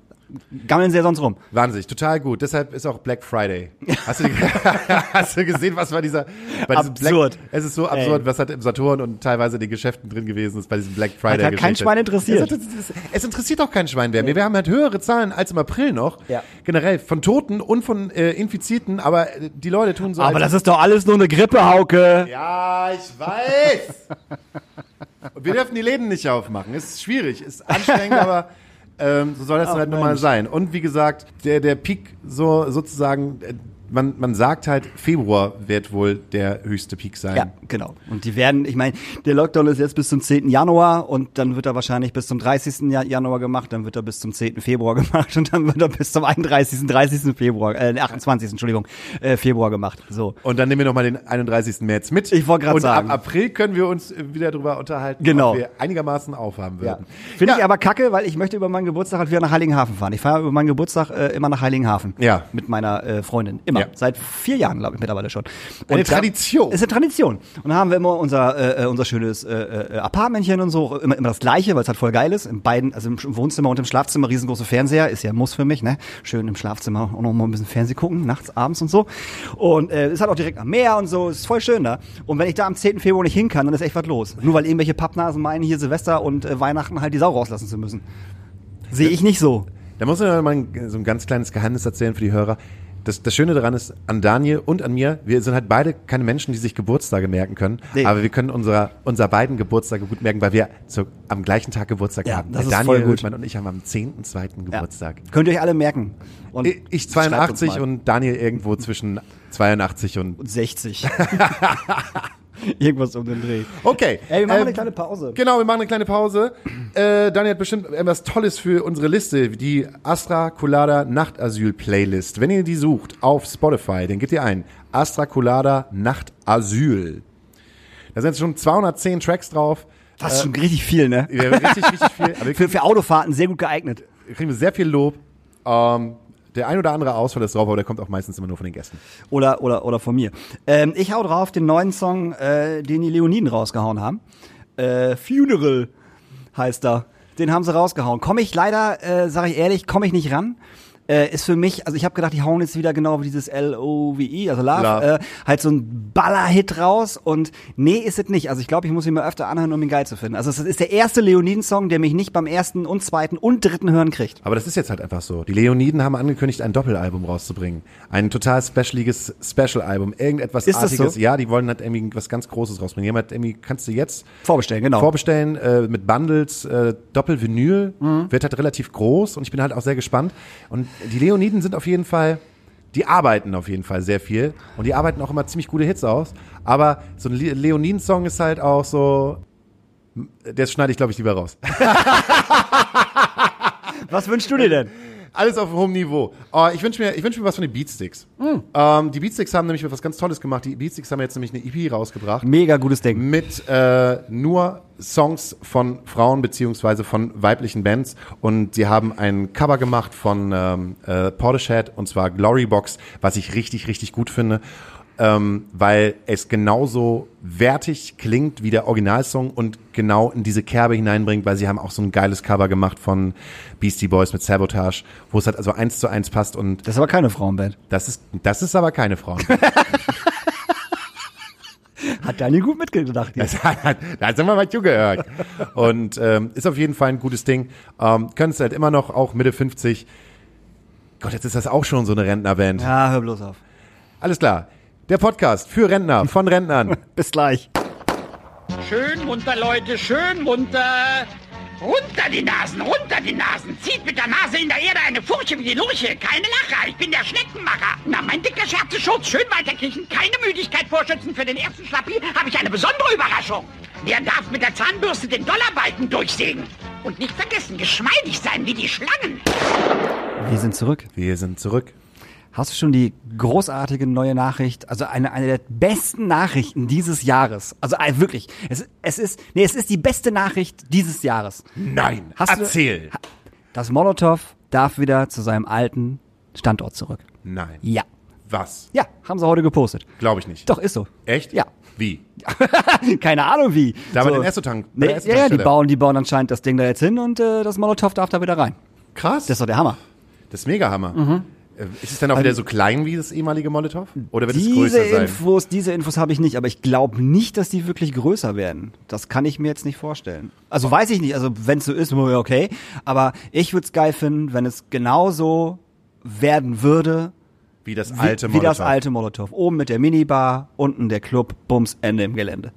gammeln sie ja sonst rum. Wahnsinnig, total gut. Deshalb ist auch Black Friday. Hast du, hast du gesehen, was war dieser bei diesem Absurd. Black, es ist so absurd, was hat im Saturn und teilweise in den Geschäften drin gewesen ist bei diesem Black Friday. Hat ja kein. Schwein interessiert. Es, es, es interessiert auch kein Schwein mehr. Wir haben halt höhere Zahlen als im April noch. Ja. Generell von Toten und von äh, Infizierten, aber äh, die Leute tun so. Aber das ist doch alles nur eine Grippe, Hauke. ja, ich weiß. Wir dürfen die Läden nicht aufmachen. Ist schwierig, ist anstrengend, aber ähm, so soll das Ach, halt nun mal sein. Und wie gesagt, der, der Peak so sozusagen, äh, man, man sagt halt, Februar wird wohl der höchste Peak sein. Ja, genau. Und die werden, ich meine, der Lockdown ist jetzt bis zum 10. Januar und dann wird er wahrscheinlich bis zum 30. Ja- Januar gemacht, dann wird er bis zum 10. Februar gemacht und dann wird er bis zum 31. 30. Februar, äh, 28. Entschuldigung, äh, Februar gemacht. So. Und dann nehmen wir nochmal den 31. März mit. Ich wollte Und sagen. ab April können wir uns wieder drüber unterhalten, Genau. ob wir einigermaßen aufhaben Ja. würden. Finde Ja. ich aber kacke, weil ich möchte über meinen Geburtstag halt wieder nach Heiligenhafen fahren. Ich fahre über meinen Geburtstag äh, immer nach Heiligenhafen. Ja. Mit meiner äh, Freundin. Immer. Ja. Seit vier Jahren, glaube ich, mittlerweile schon. Eine da- Tradition. Ist eine Tradition. Und da haben wir immer unser, äh, unser schönes äh, äh, Apartmentchen und so, immer, immer das gleiche, weil es halt voll geil ist. In beiden, also im Wohnzimmer und im Schlafzimmer riesengroße Fernseher, ist ja ein Muss für mich, ne? Schön im Schlafzimmer auch noch mal ein bisschen Fernsehen gucken, nachts, abends und so. Und äh, ist halt auch direkt am Meer und so, ist voll schön da. Und wenn ich da am 10. Februar nicht hin kann, dann ist echt was los. Nur weil irgendwelche Pappnasen meinen, hier Silvester und äh, Weihnachten halt die Sau rauslassen zu müssen. Sehe ich nicht so. Da muss ich mal so ein ganz kleines Geheimnis erzählen für die Hörer. Das, das Schöne daran ist, an Daniel und an mir, wir sind halt beide keine Menschen, die sich Geburtstage merken können. Nee. Aber wir können unserer, unser beiden Geburtstage gut merken, weil wir zu, am gleichen Tag Geburtstag Ja, haben. das ist Daniel voll gut. Hülsmann und ich haben am 10.2. Ja. Geburtstag. Könnt ihr euch alle merken. Und Ich, ich schreibt uns 82 mal. und Daniel irgendwo zwischen 82 und Und 60. Irgendwas um den Dreh. Okay. Ey, wir machen Ähm, eine kleine Pause. Genau, wir machen eine kleine Pause. Äh, Daniel hat bestimmt etwas Tolles für unsere Liste, die Astra Colada Nachtasyl Playlist. Wenn ihr die sucht auf Spotify, dann gebt ihr ein Astra Colada Nachtasyl. Da sind schon 210 Tracks drauf. Das ist schon richtig viel, ne? Wir richtig, richtig viel. Aber wir Für, kriegen, für Autofahrten sehr gut geeignet. wir kriegen sehr viel Lob. Ähm, der ein oder andere Ausfall ist drauf, aber der kommt auch meistens immer nur von den Gästen. Oder, oder, oder von mir. Ähm, ich hau drauf den neuen Song, äh, den die Leoniden rausgehauen haben. Äh, Funeral heißt er. Den haben sie rausgehauen. Komme ich leider, äh, sage ich ehrlich, komme ich nicht ran. Äh, ist für mich, also ich habe gedacht, die hauen jetzt wieder genau wie dieses L-O-V-E, also Love, Love. Äh, halt so ein Baller-Hit raus und nee, ist es nicht. Also ich glaube, ich muss ihn mir öfter anhören, um ihn geil zu finden. Also es ist der erste Leoniden-Song, der mich nicht beim ersten und zweiten und dritten Hören kriegt. Aber das ist jetzt halt einfach so. Die Leoniden haben angekündigt, ein Doppelalbum rauszubringen. Ein total specialiges Special-Album. Irgendetwas Ist das Artiges. so? Ja, die wollen halt irgendwie was ganz Großes rausbringen. Jemand irgendwie, kannst du jetzt Vorbestellen, genau. vorbestellen äh, mit Bundles, äh, Doppelvinyl. Mhm. Wird halt relativ groß und ich bin halt auch sehr gespannt. Und die Leoniden sind auf jeden Fall, die arbeiten auf jeden Fall sehr viel und die arbeiten auch immer ziemlich gute Hits aus. Aber so ein Le Leoniden-Song ist halt auch so, das schneide ich glaube ich lieber raus. Was wünschst du dir denn? Alles auf hohem Niveau. Oh, ich wünsche mir, ich wünsch mir was von den Beatsticks. Ähm, die Beatsticks haben nämlich was ganz Tolles gemacht. Die Beatsticks haben jetzt nämlich eine EP rausgebracht Mega gutes Ding. mit äh, nur Songs von Frauen beziehungsweise von weiblichen Bands und sie haben ein Cover gemacht von ähm, äh, Portishead und zwar Glory Box, was ich richtig richtig gut finde, ähm, weil es genauso wertig klingt wie der Originalsong und genau in diese Kerbe hineinbringt, weil sie haben auch so ein geiles Cover gemacht von Beastie Boys mit Sabotage, wo es halt also eins zu eins passt und Das ist aber keine Frauenband. das ist das ist aber keine Frauen. Hat Daniel gut mitgedacht. Jetzt. Da sind wir mal zugehört. Und ähm, ist auf jeden Fall ein gutes Ding. Ähm, Könntest halt immer noch, auch Mitte 50. Gott, jetzt ist das auch schon so eine Rentnerband. Ja, hör bloß auf. Alles klar. Der Podcast für Rentner, von Rentnern. Bis gleich. Schön munter, Leute, schön munter. Runter die Nasen, runter die Nasen. Zieht mit der Nase in der Erde eine Furche wie die Lurche. Keine Lacher, ich bin der Schneckenmacher. Na, mein dicker Scherzeschutz, schön weiterkriechen. Keine Müdigkeit vorschützen. Für den ersten Schlappi habe ich eine besondere Überraschung. Der darf mit der Zahnbürste den Dollarbalken durchsägen. Und nicht vergessen, geschmeidig sein wie die Schlangen. Wir sind zurück. Wir sind zurück. Hast du schon die großartige neue Nachricht, also eine, eine der besten Nachrichten dieses Jahres? Also äh, wirklich, es, es ist, nee, es ist die beste Nachricht dieses Jahres. Nein, Hast du- erzähl. Das Molotow darf wieder zu seinem alten Standort zurück. Nein. Ja. Was? Ja, haben sie heute gepostet. Glaube ich nicht. Doch, ist so. Echt? Ja. Wie? Keine Ahnung wie. Da bei den Esso-Tank- Nee, der ja, ja, die bauen, die bauen anscheinend das Ding da jetzt hin und äh, das Molotow darf da wieder rein. Krass. Das ist doch der Hammer. Das ist mega Hammer. Äh, Ist es dann auch wieder so klein wie das ehemalige Molotow? Oder wird es Diese größer sein? Infos, diese Infos habe ich nicht, aber ich glaube nicht, dass die wirklich größer werden. Das kann ich mir jetzt nicht vorstellen. Also weiß ich nicht, also wenn es so ist, okay. Aber ich würde es geil finden, wenn es genauso werden würde, Wie das wie, alte wie Molotow. das alte Molotow. Oben mit der Minibar, unten der Club, Bums, Ende im Gelände.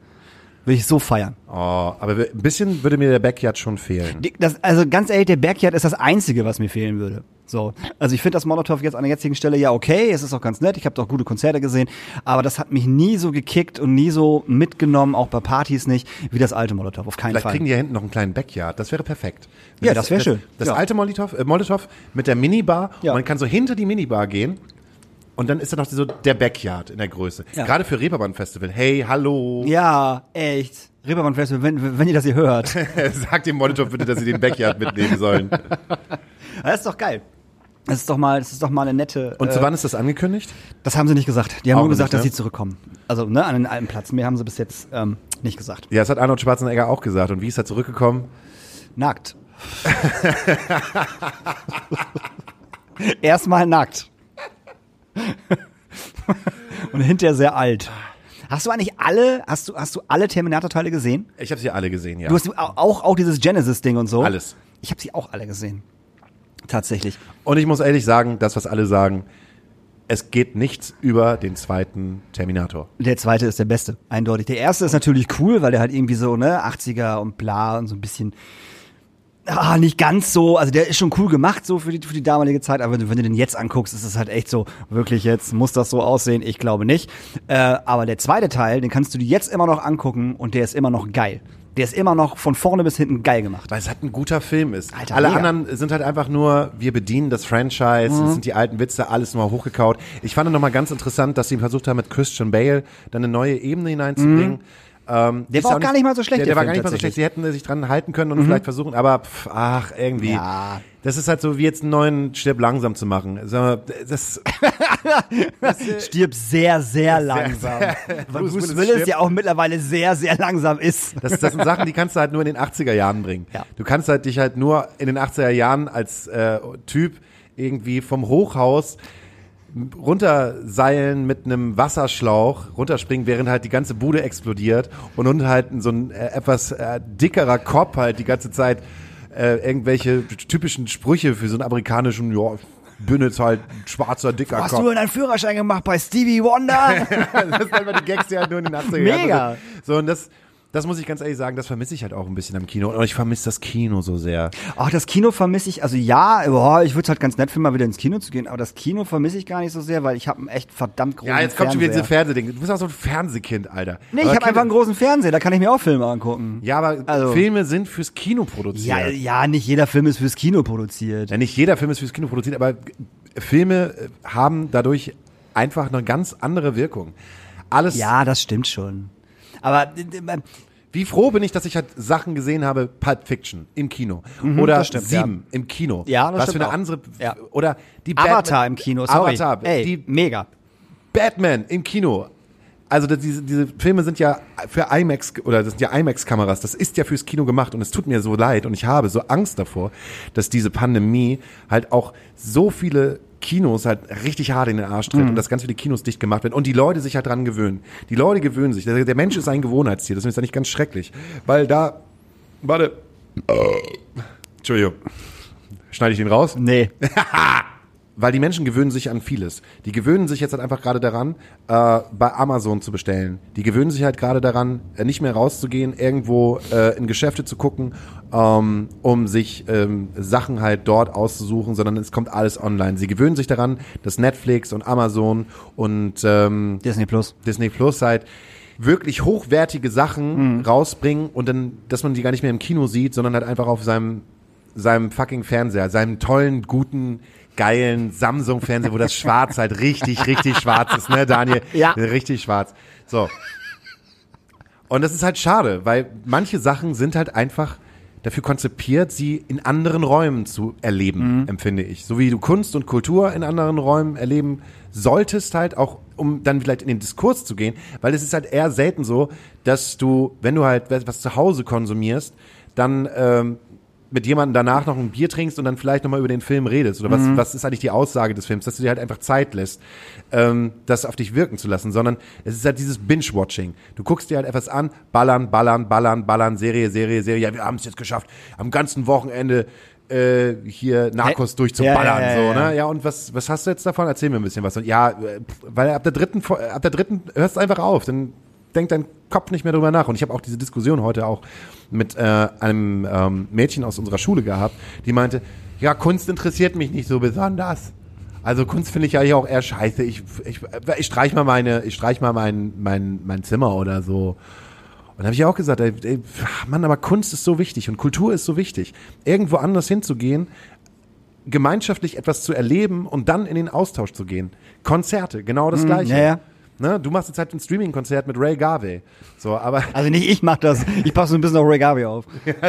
Würde ich so feiern. Oh, aber ein bisschen würde mir der Backyard schon fehlen. Das, also ganz ehrlich, der Backyard ist das Einzige, was mir fehlen würde. So, also ich finde das Molotow jetzt an der jetzigen Stelle ja okay, es ist auch ganz nett, ich habe auch gute Konzerte gesehen, aber das hat mich nie so gekickt und nie so mitgenommen, auch bei Partys nicht, wie das alte Molotow, auf keinen Vielleicht Fall. kriegen die ja hinten noch einen kleinen Backyard. Das wäre perfekt. Ja, das wäre schön. Das, Ja. alte Molotow, äh, Molotow mit der Minibar. Ja. Man kann so hinter die Minibar gehen. Und dann ist da noch so der Backyard in der Größe. Ja. Gerade für Reeperbahn Festival. Hey, hallo. ja, echt. Reeperbahn Festival, wenn, wenn ihr das hier hört. Sagt dem Molotow bitte, dass sie den Backyard mitnehmen sollen. das ist doch geil. Das ist doch mal, das ist doch mal eine nette. Und zu äh, wann ist das angekündigt? das haben sie nicht gesagt. Die haben Auch nur nicht, gesagt, dass ne? sie zurückkommen. Also ne, an den alten Platz. Mehr haben sie bis jetzt ähm, nicht gesagt. Ja, das hat Arnold Schwarzenegger auch gesagt. Und wie ist er zurückgekommen? Nackt. Erstmal nackt. Und hinterher sehr alt. Hast du eigentlich alle, hast du, hast du alle Terminator-Teile gesehen? Ich habe sie alle gesehen, ja. Du hast au- auch, auch dieses Genesis-Ding und so? Alles. Ich habe sie auch alle gesehen. Tatsächlich. Und ich muss ehrlich sagen, das, was alle sagen, es geht nichts über den zweiten Terminator. Der zweite ist der beste, eindeutig. Der erste ist natürlich cool, weil der halt irgendwie so, ne, 80er und bla und so ein bisschen ah, nicht ganz so, also der ist schon cool gemacht so für die, für die damalige Zeit, aber wenn du den jetzt anguckst, ist es halt echt so, wirklich jetzt muss das so aussehen, ich glaube nicht. Äh, aber der zweite Teil, den kannst du dir jetzt immer noch angucken und der ist immer noch geil. Der ist immer noch von vorne bis hinten geil gemacht. Weil es halt ein guter Film ist. Alter, Alle mega. anderen sind halt einfach nur, wir bedienen das Franchise, Mhm. es sind die alten Witze, alles mal hochgekaut. Ich fand noch mal ganz interessant, dass sie versucht haben, mit Christian Bale dann eine neue Ebene hineinzubringen. Ähm, Mhm. Der ist war auch gar nicht mal so schlecht, Der, der der war Film gar nicht mal so schlecht. Mhm. Sie hätten sich dran halten können und vielleicht versuchen, aber pff, ach, irgendwie. Ja. Das ist halt so wie jetzt einen neuen Stirb langsam zu machen. Sag mal, Das, Stirbt sehr, sehr langsam. Weil Bruce Bruce Willis Willis ja auch mittlerweile sehr, sehr langsam ist. Das, das sind Sachen, die kannst du halt nur in den 80er Jahren bringen. Ja. Du kannst halt dich halt nur in den 80er Jahren als äh, Typ irgendwie vom Hochhaus runterseilen mit einem Wasserschlauch, runterspringen, während halt die ganze Bude explodiert und unten halt so ein äh, etwas äh, dickerer Kopf halt die ganze Zeit äh, irgendwelche typischen Sprüche für so einen amerikanischen, ja, bin jetzt halt ein schwarzer, dicker Hast Kopf. du denn einen Führerschein gemacht bei Stevie Wonder? das sind einfach die Gags, die halt nur in den 80er Jahren Mega. sind. So, und das, das muss ich ganz ehrlich sagen, das vermisse ich halt auch ein bisschen am Kino. Und ich vermisse das Kino so sehr. Ach, das Kino vermisse ich, also ja, boah, ich würde es halt ganz nett finden, mal wieder ins Kino zu gehen, aber das Kino vermisse ich gar nicht so sehr, weil ich habe einen echt verdammt großen Ja, jetzt kommt schon wieder diese Fernseher. Fernsehding. Du bist auch so ein Fernsehkind, Alter. Nee, Aber ich habe einfach einen großen Fernseher, da kann ich mir auch Filme angucken. Ja, aber Also- Filme sind fürs Kino produziert. Ja, ja, nicht jeder Film ist fürs Kino produziert. Ja, nicht jeder Film ist fürs Kino produziert, aber Filme äh, haben dadurch einfach eine ganz andere Wirkung. Alles. Ja, das stimmt schon. Aber äh, äh, Wie froh bin ich, dass ich halt Sachen gesehen habe, Pulp Fiction im Kino oder Mhm, das stimmt, Sieben im Kino. Ja, das Was für eine auch. andere Ja. oder die Avatar Batman- im Kino, sorry. Avatar, Ey, die mega. Batman im Kino. Also diese, diese Filme sind ja für IMAX oder das sind ja IMAX-Kameras. Das ist ja fürs Kino gemacht und es tut mir so leid und ich habe so Angst davor, dass diese Pandemie halt auch so viele Kinos halt richtig hart in den Arsch tritt und dass ganz viele Kinos dicht gemacht werden und die Leute sich halt dran gewöhnen. Die Leute gewöhnen sich. Der, der Mensch ist ein Gewohnheitstier. Das ist ja nicht ganz schrecklich, weil da, warte, Entschuldigung, schneide ich den raus? Nee. Weil die Menschen gewöhnen sich an vieles. Die gewöhnen sich jetzt halt einfach gerade daran, äh, bei Amazon zu bestellen. Die gewöhnen sich halt gerade daran, äh, nicht mehr rauszugehen, irgendwo äh, in Geschäfte zu gucken, ähm, um sich ähm, Sachen halt dort auszusuchen, sondern es kommt alles online. Sie gewöhnen sich daran, dass Netflix und Amazon und ähm, Disney Plus. Disney Plus halt wirklich hochwertige Sachen Mhm. rausbringen und dann, dass man die gar nicht mehr im Kino sieht, sondern halt einfach auf seinem, seinem fucking Fernseher, seinem tollen, guten, geilen Samsung-Fernseher, wo das Schwarz halt richtig, richtig schwarz ist, ne, Daniel? Ja. Richtig schwarz. So. Und das ist halt schade, weil manche Sachen sind halt einfach dafür konzipiert, sie in anderen Räumen zu erleben, empfinde ich. So wie du Kunst und Kultur in anderen Räumen erleben solltest halt auch, um dann vielleicht in den Diskurs zu gehen, weil es ist halt eher selten so, dass du, wenn du halt was was zu Hause konsumierst, dann ähm, mit jemandem danach noch ein Bier trinkst und dann vielleicht nochmal über den Film redest. Oder was, was ist eigentlich die Aussage des Films? Dass du dir halt einfach Zeit lässt, ähm, das auf dich wirken zu lassen. Sondern es ist halt dieses Binge-Watching. Du guckst dir halt etwas an, ballern, ballern, ballern, ballern, Serie, Serie, Serie. Ja, wir haben es jetzt geschafft. Am ganzen Wochenende äh, hier Narcos durchzuballern. Ja, ja, ja, so, ne? Ja, und was, was hast du jetzt davon? Erzähl mir ein bisschen was. Und ja, äh, weil ab der dritten, Fo- ab der dritten hörst du einfach auf. Dann denkt dein Kopf nicht mehr drüber nach. Und ich habe auch diese Diskussion heute auch mit äh, einem ähm, Mädchen aus unserer Schule gehabt, die meinte, ja, Kunst interessiert mich nicht so besonders. Also Kunst finde ich ja hier auch eher scheiße. Ich, ich, ich streich mal meine, ich streich mal mein, mein, mein Zimmer oder so. Und da habe ich auch gesagt, ey, ey, Mann, aber Kunst ist so wichtig und Kultur ist so wichtig. Irgendwo anders hinzugehen, gemeinschaftlich etwas zu erleben und dann in den Austausch zu gehen. Konzerte, genau das Gleiche. ja, ja. Ne? Du machst jetzt halt ein Streaming-Konzert mit Ray Garvey. So, aber Also nicht ich mach das, ich passe so ein bisschen auf Ray Garvey auf.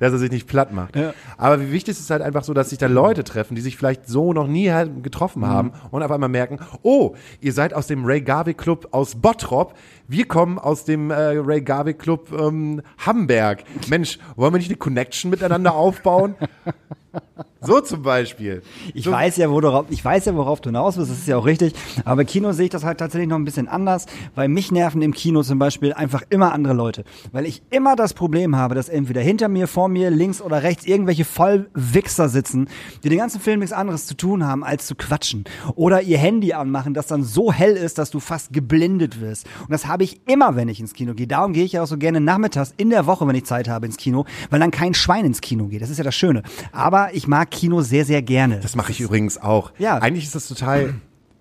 dass er sich nicht platt macht. Ja. Aber wie wichtig ist es halt einfach so, dass sich da Leute treffen, die sich vielleicht so noch nie halt getroffen haben und auf einmal merken, oh, ihr seid aus dem Ray Garvey Club aus Bottrop, wir kommen aus dem äh, Ray Garvey Club ähm, Hamburg. Mensch, wollen wir nicht eine Connection miteinander aufbauen? So zum Beispiel. Ich so, weiß ja, worauf, ich weiß ja, worauf du hinaus willst, das ist ja auch richtig. Aber Kino sehe ich das halt tatsächlich noch ein bisschen anders, weil mich nerven im Kino zum Beispiel einfach immer andere Leute. Weil ich immer das Problem habe, dass entweder hinter mir, vor mir, links oder rechts irgendwelche Vollwichser sitzen, die den ganzen Film nichts anderes zu tun haben, als zu quatschen. Oder ihr Handy anmachen, das dann so hell ist, dass du fast geblindet wirst. Und das habe ich immer, wenn ich ins Kino gehe. Darum gehe ich ja auch so gerne nachmittags in der Woche, wenn ich Zeit habe, ins Kino, weil dann kein Schwein ins Kino geht. Das ist ja das Schöne. Aber ich mag Kino sehr, sehr gerne. Das mache ich übrigens auch. Ja. Eigentlich ist das total.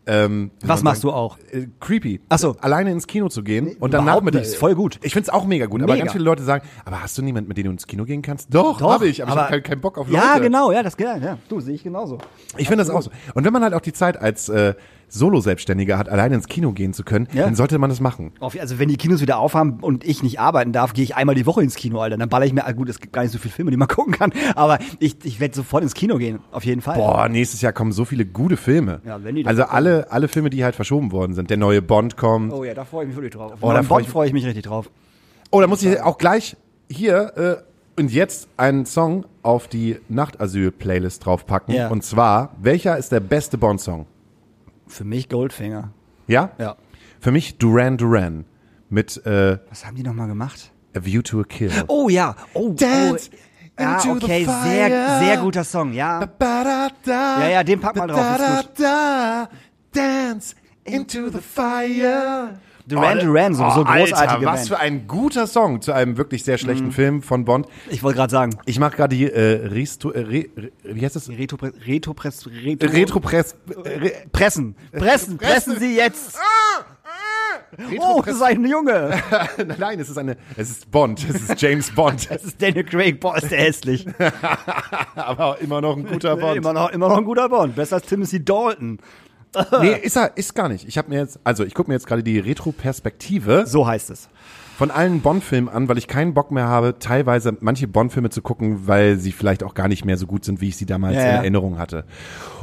Ähm, Was machst du auch? Äh, creepy. Ach so. Alleine ins Kino zu gehen und dann nicht. Ist voll gut. Ich find's auch mega gut. Aber Mega. ganz viele Leute sagen, aber hast du niemanden, mit dem du ins Kino gehen kannst? Doch, Doch, habe ich, aber, ich aber- habe keinen keinen Bock auf Leute. Ja, genau, ja, das ja. Du, sehe ich genauso. Ich finde das auch so. Und wenn man halt auch die Zeit als äh, Solo-Selbstständiger hat, alleine ins Kino gehen zu können, Ja. dann sollte man das machen. Also wenn die Kinos wieder aufhaben und ich nicht arbeiten darf, gehe ich einmal die Woche ins Kino, Alter. Dann baller ich mir, ah, gut, es gibt gar nicht so viele Filme, die man gucken kann, aber ich, ich werde sofort ins Kino gehen, auf jeden Fall. Boah, nächstes Jahr kommen so viele gute Filme. Ja, wenn die also kommen. alle, alle Filme, die halt verschoben worden sind. Der neue Bond kommt. Oh ja, da freue ich mich wirklich drauf. Auf Oh, da freu Bond ich- freue ich mich richtig drauf. Oh, da muss ich auch gleich hier äh, und jetzt einen Song auf die Nachtasyl-Playlist draufpacken. Ja. Und zwar, welcher ist der beste Bond-Song? Für mich Goldfinger. Ja? Ja. Für mich Duran Duran mit äh, Was haben die nochmal gemacht? A View to a Kill. Oh ja, oh, Dance oh. Ja, okay, sehr, sehr guter Song, ja. Ja, ja, den pack mal drauf. Dance into the fire. Duran Duran, so, so Oh, großartige Alter, was Band. für ein guter Song zu einem wirklich sehr schlechten Film von Bond. Ich wollte gerade sagen, Ich mache gerade die äh, Risto, äh, Re, wie heißt das? Retro, Retro, Press, Retro, Retropress. Re, Pressen, pressen, pressen Sie jetzt. Oh, das ist ein Junge. Nein, es ist eine, es ist Bond, es ist James Bond, Das ist Daniel Craig, boah, ist der hässlich. aber immer noch ein guter Bond. Immer noch, immer noch ein guter Bond. Besser als Timothy Dalton. Nee, ist er, ist gar nicht. Ich habe mir jetzt, also ich gucke mir jetzt gerade die Retroperspektive So heißt es. von allen Bond-Filmen an, weil ich keinen Bock mehr habe, teilweise manche Bond-Filme zu gucken, weil sie vielleicht auch gar nicht mehr so gut sind, wie ich sie damals Ja, in ja. Erinnerung hatte.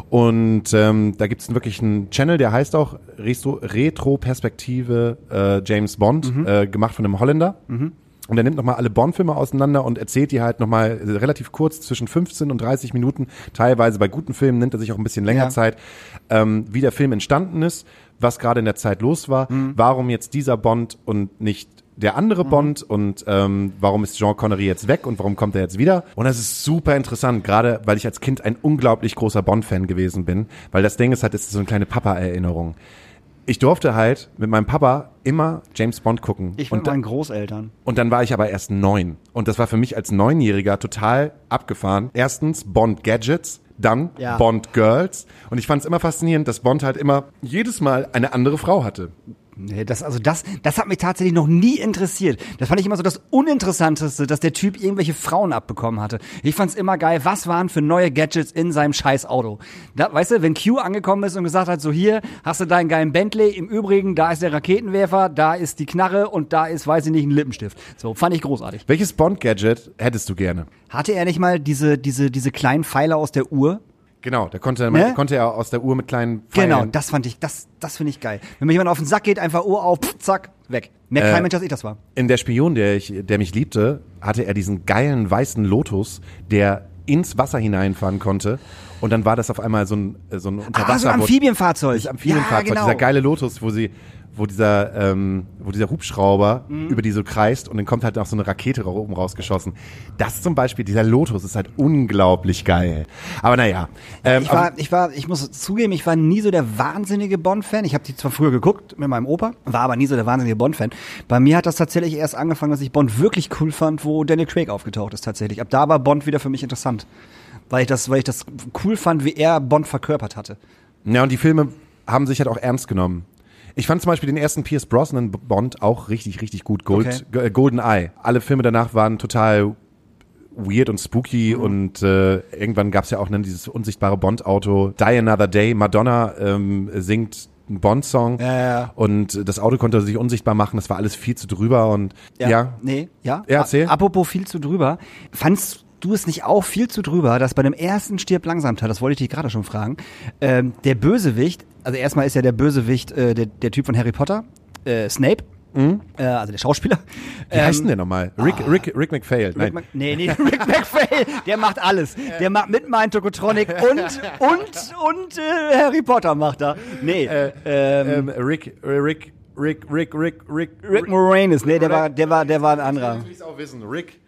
Und ähm, da gibt es wirklich einen Channel, der heißt auch Retro- Retro-Perspektive äh, James Bond, Mhm. äh, gemacht von einem Holländer. Und er nimmt nochmal alle Bond-Filme auseinander und erzählt die halt nochmal relativ kurz, zwischen 15 und 30 Minuten. Teilweise bei guten Filmen nimmt er sich auch ein bisschen länger Ja. Zeit, ähm, wie der Film entstanden ist, was gerade in der Zeit los war, Mhm. warum jetzt dieser Bond und nicht der andere Bond und ähm, warum ist Jean Connery jetzt weg und warum kommt er jetzt wieder? Und das ist super interessant, gerade weil ich als Kind ein unglaublich großer Bond-Fan gewesen bin, weil das Ding ist halt, es ist so eine kleine Papa-Erinnerung. Ich durfte halt mit meinem Papa immer James Bond gucken. Ich und meinen Großeltern. und dann war ich aber erst neun. Und das war für mich als Neunjähriger total abgefahren. Erstens Bond Gadgets, dann Ja. Bond Girls. Und ich fand es immer faszinierend, dass Bond halt immer jedes Mal eine andere Frau hatte. Nee, das, also das, das hat mich tatsächlich noch nie interessiert. Das fand ich immer so das Uninteressanteste, dass der Typ irgendwelche Frauen abbekommen hatte. Ich fand's immer geil, was waren für neue Gadgets in seinem scheiß Auto. Da, weißt du, wenn Q angekommen ist und gesagt hat, so hier, hast du deinen geilen Bentley, im Übrigen, da ist der Raketenwerfer, da ist die Knarre und da ist, weiß ich nicht, ein Lippenstift. So, fand ich großartig. Welches Bond Gadget hättest du gerne? Hatte er nicht mal diese, diese, diese kleinen Pfeiler aus der Uhr? Genau, da konnte, Ne? konnte er aus der Uhr mit kleinen Pfeilen. Genau, das fand ich, das, das finde ich geil. Wenn mir jemand auf den Sack geht, einfach Uhr auf, pff, zack, weg. Mehr Äh, kein Mensch, als ich das war. In der Spion, der, ich, der mich liebte, hatte er diesen geilen weißen Lotus, der ins Wasser hineinfahren konnte. Und dann war das auf einmal so ein, so ein Ah, so Unterwasser. ein Amphibienfahrzeug. Das Amphibienfahrzeug, Ja, genau. dieser geile Lotus, wo sie, wo dieser, ähm, wo dieser Hubschrauber Mhm. über die so kreist und dann kommt halt noch so eine Rakete ra- oben rausgeschossen. Das zum Beispiel, dieser Lotus ist halt unglaublich geil. Aber naja. Ähm, Ich war, ich war, ich muss zugeben, ich war nie so der wahnsinnige Bond-Fan. Ich habe die zwar früher geguckt mit meinem Opa, war aber nie so der wahnsinnige Bond-Fan. Bei mir hat das tatsächlich erst angefangen, dass ich Bond wirklich cool fand, wo Daniel Craig aufgetaucht ist tatsächlich. Ab da war Bond wieder für mich interessant, weil ich das, weil ich das cool fand, wie er Bond verkörpert hatte. Ja, und die Filme haben sich halt auch ernst genommen. Ich fand zum Beispiel den ersten Pierce Brosnan Bond auch richtig, richtig gut. Gold, Okay. G- Golden Eye. Alle Filme danach waren total weird und spooky Mhm. und äh, irgendwann gab's ja auch ne, dieses unsichtbare Bond-Auto. Die Another Day, Madonna ähm, singt einen Bond-Song Ja, ja. und das Auto konnte sich unsichtbar machen. Das war alles viel zu drüber und ja, Nee, ja. Ja, erzähl. Apropos viel zu drüber. Fandst du es nicht auch viel zu drüber, dass bei dem ersten Stirb langsam Teil, das wollte ich dich gerade schon fragen, ähm, der Bösewicht, also erstmal ist ja der Bösewicht äh, der, der Typ von Harry Potter, äh, Snape. Äh, also der Schauspieler. Wie heißt denn der nochmal? Rick, Rick, Rick McPhail. Ähm, ah. Rick Nein. Nee, nee, Rick McPhail, der macht alles. Der macht mit meinen Tokotronic und, und, und äh, Harry Potter macht er. Nee, ähm, ähm, Rick, äh, Rick, Rick, Rick, Rick, Rick, Rick Moranis, nee, der war, der war, der war ein anderer. Ich auch wissen. Rick.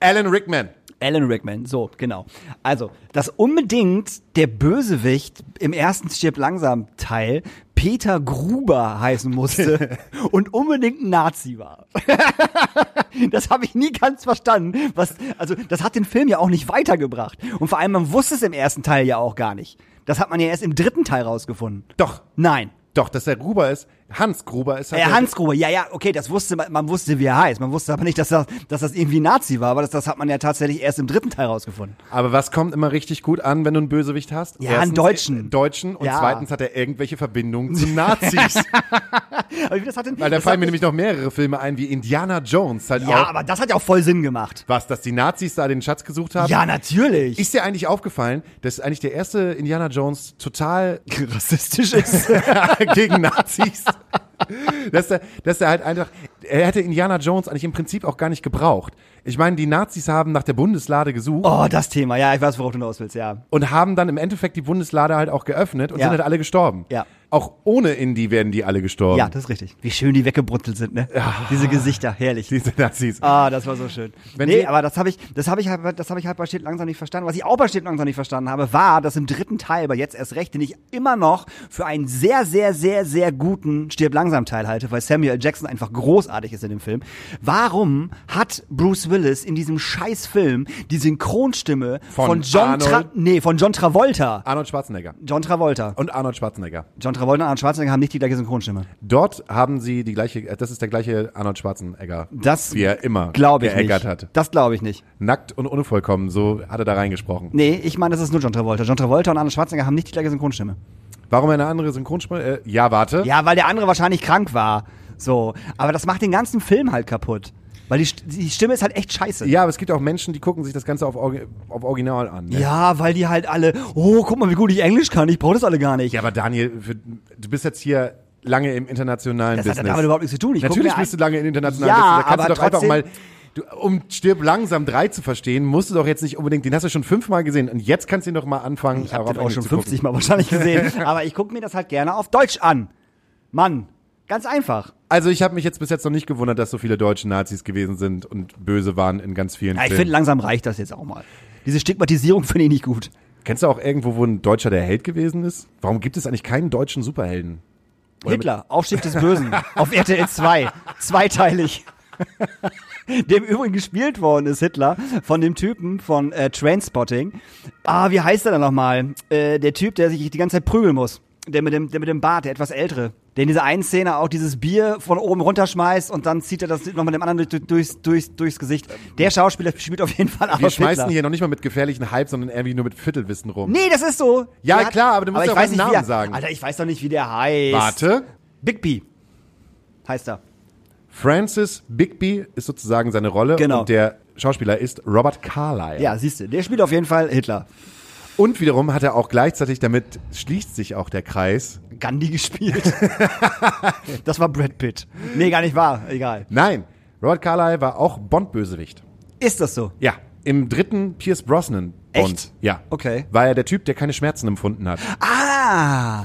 Alan Rickman. Alan Rickman, so, genau. Also, dass unbedingt der Bösewicht im ersten Stirb langsam Teil Peter Gruber heißen musste und unbedingt ein Nazi war. das habe ich nie ganz verstanden. Was, also, das hat den Film ja auch nicht weitergebracht. Und vor allem, man wusste es im ersten Teil ja auch gar nicht. Das hat man ja erst im dritten Teil rausgefunden. Doch, Nein. doch, dass der Gruber ist. Hans Gruber ist halt Ja, Hans Gruber, ja, ja, okay, das wusste man, man wusste, wie er heißt. Man wusste aber nicht, dass das, dass das irgendwie Nazi war, aber das, das hat man ja tatsächlich erst im dritten Teil rausgefunden. Aber was kommt immer richtig gut an, wenn du einen Bösewicht hast? Ja, einen Deutschen. äh, Deutschen und Ja. zweitens hat er irgendwelche Verbindungen zu Nazis. Aber wie das hat denn, Weil da fallen mir nämlich noch mehrere Filme ein, wie Indiana Jones. Halt Ja, auch, aber das hat ja auch voll Sinn gemacht. was, dass die Nazis da den Schatz gesucht haben? Ja, natürlich. Ist dir eigentlich aufgefallen, dass eigentlich der erste Indiana Jones total rassistisch ist. gegen Nazis. dass er, dass er halt einfach, er hätte Indiana Jones eigentlich im Prinzip auch gar nicht gebraucht. Ich meine, die Nazis haben nach der Bundeslade gesucht oh, das Thema. Ja, ich weiß, worauf du hinaus willst, ja. und haben dann im Endeffekt die Bundeslade halt auch geöffnet und Ja. sind halt alle gestorben. Ja. Auch ohne Indy werden die alle gestorben. Ja, das ist richtig. Wie schön die weggebrutzelt sind, ne? Diese Gesichter, herrlich. Diese Nazis. Ah, das war so schön. Wenn nee, aber das habe ich, das habe ich halt, das habe ich halt bei Steht langsam nicht verstanden. Was ich auch bei Steht langsam nicht verstanden habe, war, dass im dritten Teil, aber jetzt erst recht, den ich immer noch für einen sehr, sehr, sehr, sehr guten Stirb langsam Teil halte, weil Samuel. Jackson einfach großartig ist in dem Film. Warum hat Bruce Willis in diesem scheiß Film die Synchronstimme Von von, John Tra nee, von John Travolta? Arnold Schwarzenegger. John Travolta. Und Arnold Schwarzenegger. John Travolta und Arnold Schwarzenegger haben nicht die gleiche Synchronstimme. Dort haben sie die gleiche, äh, das ist der gleiche Arnold Schwarzenegger, Das wie er immer glaube ich geeggert nicht. hat. Das glaube ich nicht. Nackt und unvollkommen, so hat er da reingesprochen. Nee, ich meine, das ist nur John Travolta. John Travolta und Arnold Schwarzenegger haben nicht die gleiche Synchronstimme. Warum eine andere Synchronstimme? Äh, ja, warte. Ja, weil der andere wahrscheinlich krank war. So. Aber das macht den ganzen Film halt kaputt. Weil die, die Stimme ist halt echt scheiße. Ja, aber es gibt auch Menschen, die gucken sich das Ganze auf, Orgi- auf Original an. Ne? Ja, weil die halt alle, oh, guck mal, wie gut ich Englisch kann. Ich brauche das alle gar nicht. Ja, aber Daniel, für, du bist jetzt hier lange im internationalen das hat ja Business. damit überhaupt nichts zu tun. Ich Natürlich bist du lange im internationalen Ja, Business. Da kannst aber du doch einfach mal, du, um Stirb langsam 3 zu verstehen, musst du doch jetzt nicht unbedingt, den hast du schon fünfmal gesehen und jetzt kannst du ihn doch mal anfangen. Ich habe den auch schon zu gucken. 50 Mal wahrscheinlich gesehen. aber ich gucke mir das halt gerne auf Deutsch an. Mann, ganz einfach. Also ich habe mich jetzt bis jetzt noch nicht gewundert, dass so viele deutsche Nazis gewesen sind und böse waren in ganz vielen Ja, ich finde, langsam reicht das jetzt auch mal. Diese Stigmatisierung finde ich nicht gut. Kennst du auch irgendwo, wo ein Deutscher der Held gewesen ist? Warum gibt es eigentlich keinen deutschen Superhelden? Oder Hitler, Aufstieg des Bösen, auf RTL 2, zweiteilig. Dem übrigen gespielt worden ist Hitler von dem Typen von äh, Trainspotting. Ah, wie heißt er denn nochmal? Äh, der Typ, der sich die ganze Zeit prügeln muss. Der mit dem, der mit dem Bart, der etwas ältere. Der in dieser einen Szene auch dieses Bier von oben runterschmeißt und dann zieht er das nochmal dem anderen durch, durchs, durchs, durchs Gesicht. Der Schauspieler spielt auf jeden Fall Wir Adolf schmeißen Hitler. hier noch nicht mal mit gefährlichen Hype, sondern irgendwie nur mit Viertelwissen rum. Nee, das ist so. Ja, Der klar, aber du musst ich doch weiß einen Namen er- sagen. Alter, ich weiß doch nicht, wie der heißt. Warte. Big P heißt er. Francis Bigby ist sozusagen seine Rolle Genau. und der Schauspieler ist Robert Carlyle. Ja, siehst du, der spielt auf jeden Fall Hitler. Und wiederum hat er auch gleichzeitig, damit schließt sich auch der Kreis. Gandhi gespielt. das war Brad Pitt. Nee, gar nicht wahr. Egal. Nein, Robert Carlyle war auch Bond-Bösewicht. Ist das so? Ja, im dritten Pierce Brosnan Bond. Echt? Ja. Okay. War er der Typ, der keine Schmerzen empfunden hat. Ah!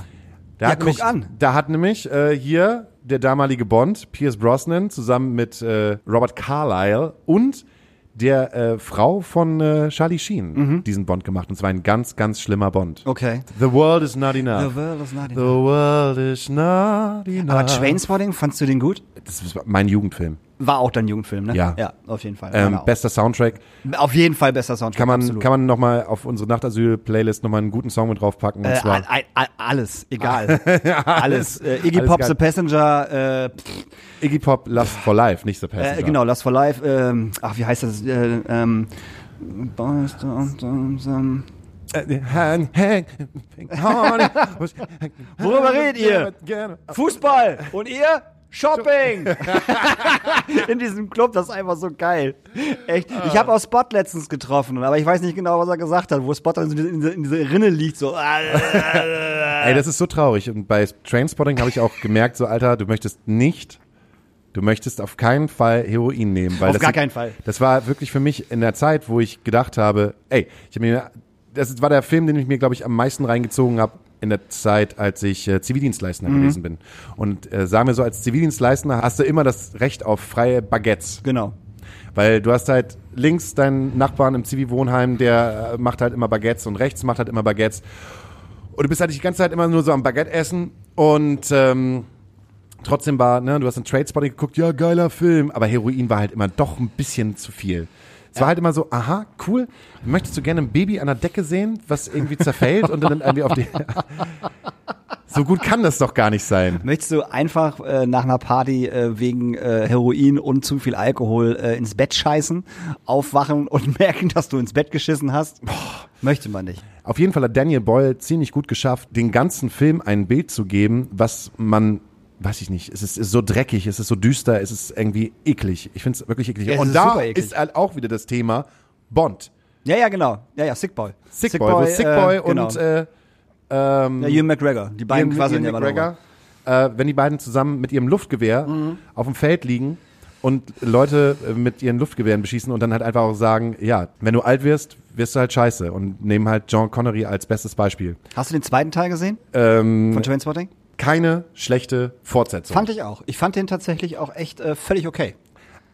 Da Ja, hat guck nämlich, an. Da hat nämlich äh, hier der damalige Bond, Pierce Brosnan, zusammen mit äh, Robert Carlyle und der äh, Frau von äh, Charlie Sheen Mhm. diesen Bond gemacht. Und zwar ein ganz, ganz schlimmer Bond. Okay. The world is not enough. The world is not The enough. world is not enough. Aber Trainspotting, fandst du den gut? Das ist mein Jugendfilm. War auch dein Jugendfilm, ne? Ja. Ja, auf jeden Fall. Ähm, bester Soundtrack. auf jeden Fall besser Soundtrack. Kann man, absolut. kann man nochmal auf unsere Nachtasyl-Playlist nochmal einen guten Song mit draufpacken. Äh, zwar all, all, alles, egal. alles. Äh, Iggy Alles Pop, geil. The Passenger, äh, pff, Iggy Pop Love for Life, nicht The Passenger. äh, genau, Last for Life, ähm, ach, wie heißt das? Äh, ähm, Äh, hang, hang, hang, Worüber redet ihr? Fußball und ihr Shopping in diesem Club, das ist einfach so geil. Echt. Ich habe auch Spot letztens getroffen, aber ich weiß nicht genau, was er gesagt hat, wo Spot in, dieser- in dieser Rinne liegt, so. Ey, das ist so traurig. Und bei Trainspotting habe ich auch gemerkt, so Alter, du möchtest nicht du möchtest auf keinen Fall Heroin nehmen. Weil Auf das gar keinen Fall. Das war wirklich für mich in der Zeit, wo ich gedacht habe, ey, ich habe mir, das war der Film, den ich mir, glaube ich, am meisten reingezogen habe in der Zeit, als ich äh, Zivildienstleistender Mhm. gewesen bin. Und äh, sagen wir so, als Zivildienstleistender hast du immer das Recht auf freie Baguettes. Genau. Weil du hast halt links deinen Nachbarn im Zivi-Wohnheim, der äh, macht halt immer Baguettes und rechts macht halt immer Baguettes. Und du bist halt die ganze Zeit immer nur so am Baguette essen und ähm, trotzdem war, ne, du hast einen Tradespotting geguckt, ja, geiler Film, aber Heroin war halt immer doch ein bisschen zu viel. Es war halt immer so, aha, cool, möchtest du gerne ein Baby an der Decke sehen, was irgendwie zerfällt und dann irgendwie auf die... so gut kann das doch gar nicht sein. Möchtest du einfach äh, nach einer Party äh, wegen äh, Heroin und zu viel Alkohol äh, ins Bett scheißen, aufwachen und merken, dass du ins Bett geschissen hast? Boah, möchte man nicht. Auf jeden Fall hat Daniel Boyle ziemlich gut geschafft, den ganzen Film ein Bild zu geben, was man, weiß ich nicht, es ist, ist so dreckig, es ist so düster, es ist irgendwie eklig. Ich finde es wirklich eklig. Ja, es Und ist da eklig. ist halt auch wieder das Thema Bond. Ja, ja, genau. Ja, ja, Sick Boy. Sick, Boy, wo Sick Boy genau. und äh, ähm, ja, Ewan McGregor. Die beiden Ian- quasseln Ian McGregor, äh, wenn die beiden zusammen mit ihrem Luftgewehr Mhm. auf dem Feld liegen und Leute äh, mit ihren Luftgewehren beschießen und dann halt einfach auch sagen, ja, wenn du alt wirst, wirst du halt scheiße und nehmen halt John Connery als bestes Beispiel. Hast du den zweiten Teil gesehen Ähm, von Trainspotting? Keine schlechte Fortsetzung. Fand ich auch. Ich fand den tatsächlich auch echt äh, völlig okay.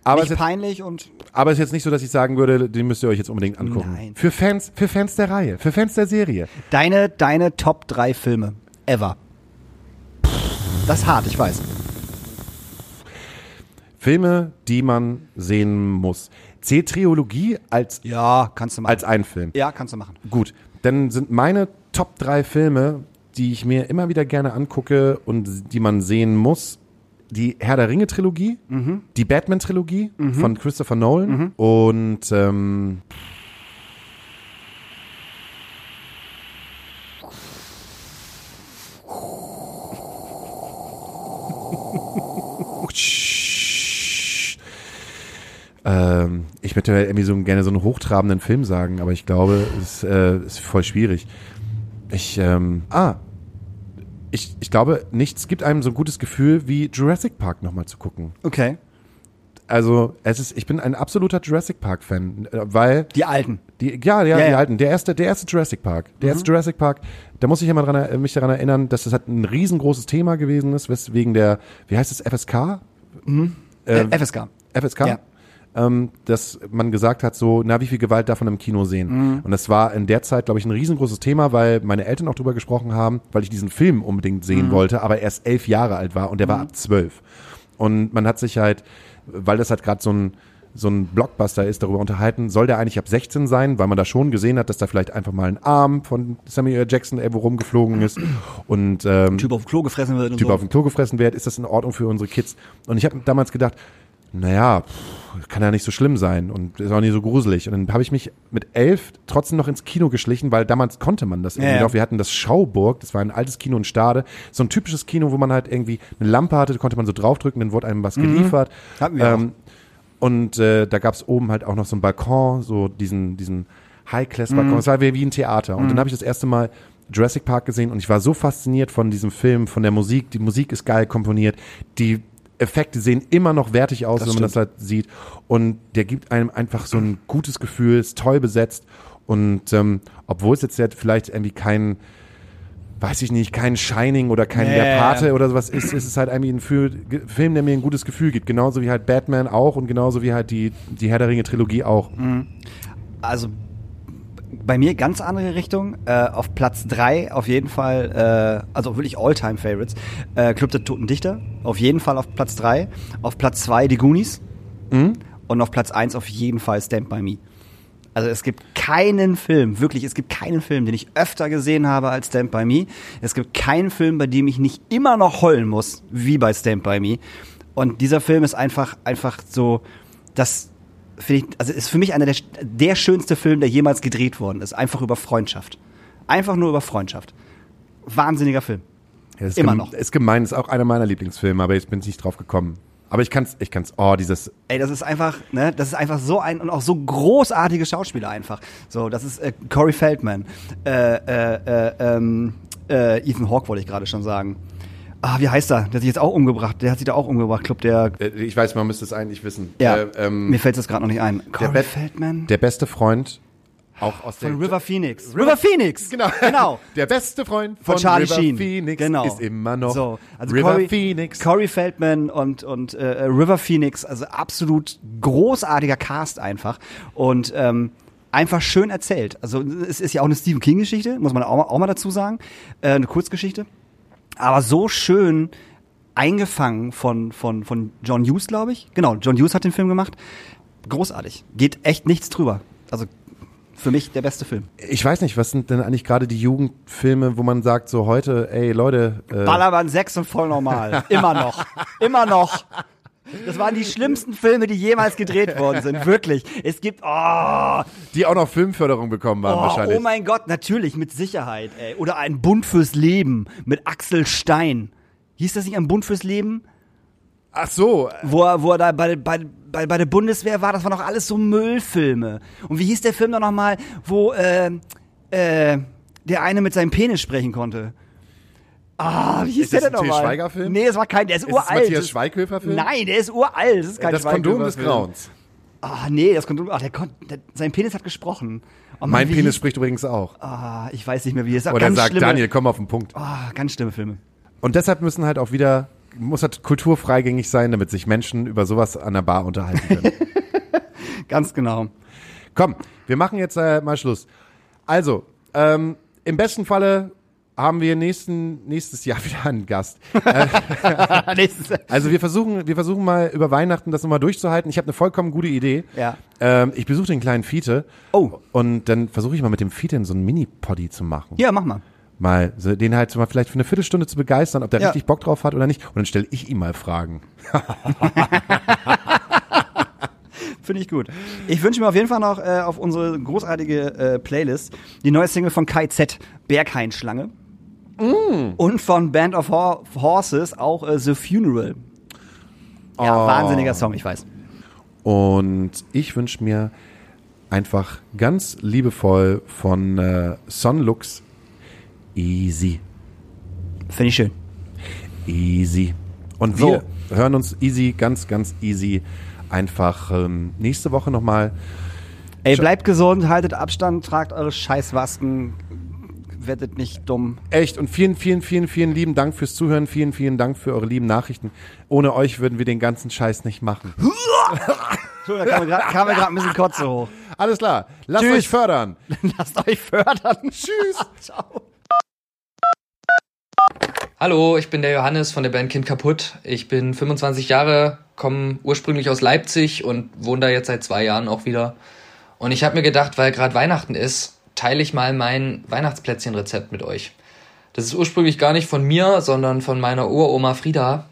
aber, es nicht ist jetzt, peinlich und aber es ist jetzt nicht so, dass ich sagen würde, den müsst ihr euch jetzt unbedingt angucken. Nein. Für Fans, für Fans der Reihe, für Fans der Serie. deine, deine Top 3 Filme ever. Das ist hart, ich weiß. Filme, die man sehen muss. Zählt Trilogie als, Ja, kannst du machen. als ein Film. ja, kannst du machen. Gut, dann sind meine Top 3 Filme, die ich mir immer wieder gerne angucke und die man sehen muss, die Herr der Ringe Trilogie, die Batman Trilogie von Christopher Nolan und ähm, ähm, ich möchte irgendwie so gerne so einen hochtrabenden Film sagen, aber ich glaube, es äh, ist voll schwierig. Ich, ähm, ah, ich, ich glaube, nichts gibt einem so ein gutes Gefühl, wie Jurassic Park nochmal zu gucken. Okay. Also, es ist, ich bin ein absoluter Jurassic Park Fan, äh, weil Die alten. die, ja, ja, Ja, die ja. Mhm. alten, der erste, der erste Jurassic Park, der erste Jurassic Park, da muss ich immer dran, er- mich daran erinnern, dass das halt ein riesengroßes Thema gewesen ist, weswegen der, wie heißt es, FSK? Äh, FSK. FSK? Ja. Ähm, dass man gesagt hat, so, na, wie viel Gewalt darf man im Kino sehen? Und das war in der Zeit, glaube ich, ein riesengroßes Thema, weil meine Eltern auch drüber gesprochen haben, weil ich diesen Film unbedingt sehen wollte, aber erst elf Jahre alt war und der war ab zwölf. Und man hat sich halt, weil das halt gerade so ein so ein Blockbuster ist, darüber unterhalten, soll der eigentlich ab 16 sein, weil man da schon gesehen hat, dass da vielleicht einfach mal ein Arm von Samuel. Jackson irgendwo rumgeflogen ist und ähm, Typ auf dem Klo gefressen wird Typ so. auf dem Klo gefressen wird, ist das in Ordnung für unsere Kids? Und ich habe damals gedacht, naja, kann ja nicht so schlimm sein und ist auch nicht so gruselig. Und dann habe ich mich mit elf trotzdem noch ins Kino geschlichen, weil damals konnte man das irgendwie Ja, noch. Wir hatten das Schauburg, das war ein altes Kino in Stade. So ein typisches Kino, wo man halt irgendwie eine Lampe hatte, da konnte man so draufdrücken, dann wurde einem was geliefert. Mhm. Hatten wir ähm, und äh, da gab's oben halt auch noch so einen Balkon, so diesen, diesen High-Class-Balkon. Es war wie wie ein Theater. Und dann habe ich das erste Mal Jurassic Park gesehen und ich war so fasziniert von diesem Film, von der Musik. Die Musik ist geil komponiert. Die Effekte sehen immer noch wertig aus, Das wenn man das stimmt. halt sieht. Und der gibt einem einfach so ein gutes Gefühl, ist toll besetzt. Und ähm, obwohl es jetzt halt vielleicht irgendwie kein, weiß ich nicht, kein Shining oder kein Ja, Der Pate oder sowas ist, ist es halt irgendwie ein Fü- Ge- Film, der mir ein gutes Gefühl gibt. Genauso wie halt Batman auch und genauso wie halt die, die Herr der Ringe Trilogie auch. Also bei mir ganz andere Richtung. Äh, auf Platz 3 auf jeden Fall, äh, also wirklich All-Time-Favorites. Äh, Club der Toten Dichter, auf jeden Fall auf Platz 3. Auf Platz 2 die Goonies. Und auf Platz 1 auf jeden Fall Stand By Me. Also es gibt keinen Film, wirklich, es gibt keinen Film, den ich öfter gesehen habe als Stand By Me. Es gibt keinen Film, bei dem ich nicht immer noch heulen muss, wie bei Stand By Me. Und dieser Film ist einfach, einfach so, das finde ich, also ist für mich einer der, der schönste Film, der jemals gedreht worden ist. Einfach über Freundschaft. Einfach nur über Freundschaft. Wahnsinniger Film. Ja, ist Immer noch. Ist gemein, ist auch einer meiner Lieblingsfilme, aber jetzt bin ich nicht drauf gekommen. Aber ich kann's, ich kann's, oh, dieses, Ey, das ist einfach, ne, das ist einfach so ein und auch so großartige Schauspieler einfach. So, das ist äh, Corey Feldman, äh, äh, äh, ähm, äh, Ethan Hawke wollte ich gerade schon sagen. Ah, wie heißt er? Der hat sich jetzt auch umgebracht. Der hat sich da auch umgebracht, Club. Der, Äh, Ich weiß, man müsste es eigentlich wissen. ja, Äh, ähm, mir fällt das gerade noch nicht ein. Corey Bett- Feldman? der beste Freund auch aus der von River Phoenix. River Phoenix! Genau. genau. Der beste Freund Von von, Charlie River Sheen. Phoenix genau. ist immer noch so, also River Corey, Phoenix. Corey Feldman und, und äh, River Phoenix, also absolut großartiger Cast einfach. Und ähm, einfach schön erzählt. Also es ist ja auch eine Stephen King-Geschichte, muss man auch mal, auch mal dazu sagen. Äh, eine Kurzgeschichte. Aber so schön eingefangen von, von, von John Hughes, glaube ich. Genau, John Hughes hat den Film gemacht. Großartig. Geht echt nichts drüber. Also für mich der beste Film. Ich weiß nicht, was sind denn eigentlich gerade die Jugendfilme, wo man sagt, so heute, ey Leute, äh, Ballermann 6 und voll normal. Immer noch. Immer noch. Das waren die schlimmsten Filme, die jemals gedreht worden sind. Wirklich. Es gibt, oh, die auch noch Filmförderung bekommen haben oh, wahrscheinlich. oh mein Gott, natürlich, mit Sicherheit, ey. Oder ein Bund fürs Leben mit Axel Stein. Hieß das nicht ein Bund fürs Leben? Ach so, Wo er, wo er da bei, bei, bei, bei der Bundeswehr war, das waren doch alles so Müllfilme. Und wie hieß der Film doch nochmal, wo äh, äh, der eine mit seinem Penis sprechen konnte? Ah, wie hieß Ist der denn nochmal? Schweiger-Film? Nee, das war kein, der ist, Ist es uralt. Matthias Das- Schweighöfer-Film? Nein, der ist uralt. Das ist kein das Kondom des. Grauens. Ah, nee, das Kondom, ach, der, kon, der, sein Penis hat gesprochen. Oh Mann, Mein Penis hieß- spricht übrigens auch. Ah, ich weiß nicht mehr, wie es ist. Oder ganz sagt schlimme, Daniel, komm auf den Punkt. Ah, ganz schlimme Filme. Und deshalb müssen halt auch wieder, muss halt kulturfreigängig sein, damit sich Menschen über sowas an der Bar unterhalten können. Ganz genau. Komm, wir machen jetzt äh, mal Schluss. Also, ähm, im besten Falle haben wir nächsten, nächstes Jahr wieder einen Gast. Also wir versuchen, wir versuchen mal über Weihnachten das nochmal durchzuhalten. Ich habe eine vollkommen gute Idee. Ja. Ähm, ich besuche den kleinen Fiete. Oh. Und dann versuche ich mal mit dem Fiete in so einen Mini-Poddy zu machen. Ja, mach mal. Mal, so, den halt so mal vielleicht für eine Viertelstunde zu begeistern, ob der Ja. richtig Bock drauf hat oder nicht. Und dann stelle ich ihm mal Fragen. Finde ich gut. Ich wünsche mir auf jeden Fall noch äh, auf unsere großartige äh, Playlist die neue Single von Kai Z, Bergheinschlange. Mm. Und von Band of Hor Horses auch äh, The Funeral. Ja, Oh. wahnsinniger Song, ich weiß. Und ich wünsche mir einfach ganz liebevoll von äh, Sonlux Easy. Finde ich schön. Easy. Und So. wir hören uns easy, ganz, ganz easy einfach ähm, nächste Woche nochmal. Ey, bleibt gesund, haltet Abstand, tragt eure Scheißwasken, werdet nicht dumm. Echt und vielen, vielen, vielen, vielen lieben Dank fürs Zuhören. Vielen, vielen Dank für eure lieben Nachrichten. Ohne euch würden wir den ganzen Scheiß nicht machen. Entschuldigung, da kam mir grad- kam mir gerade ein bisschen Kotze hoch. Alles klar. Lasst Tschüss. euch fördern. Lasst euch fördern. Tschüss. Ciao. Hallo, ich bin der Johannes von der Band Kind kaputt. Ich bin 25 Jahre, komme ursprünglich aus Leipzig und wohne da jetzt seit zwei Jahren auch wieder. Und ich habe mir gedacht, weil gerade Weihnachten ist, teile ich mal mein Weihnachtsplätzchenrezept mit euch. Das ist ursprünglich gar nicht von mir, sondern von meiner Uroma Frieda.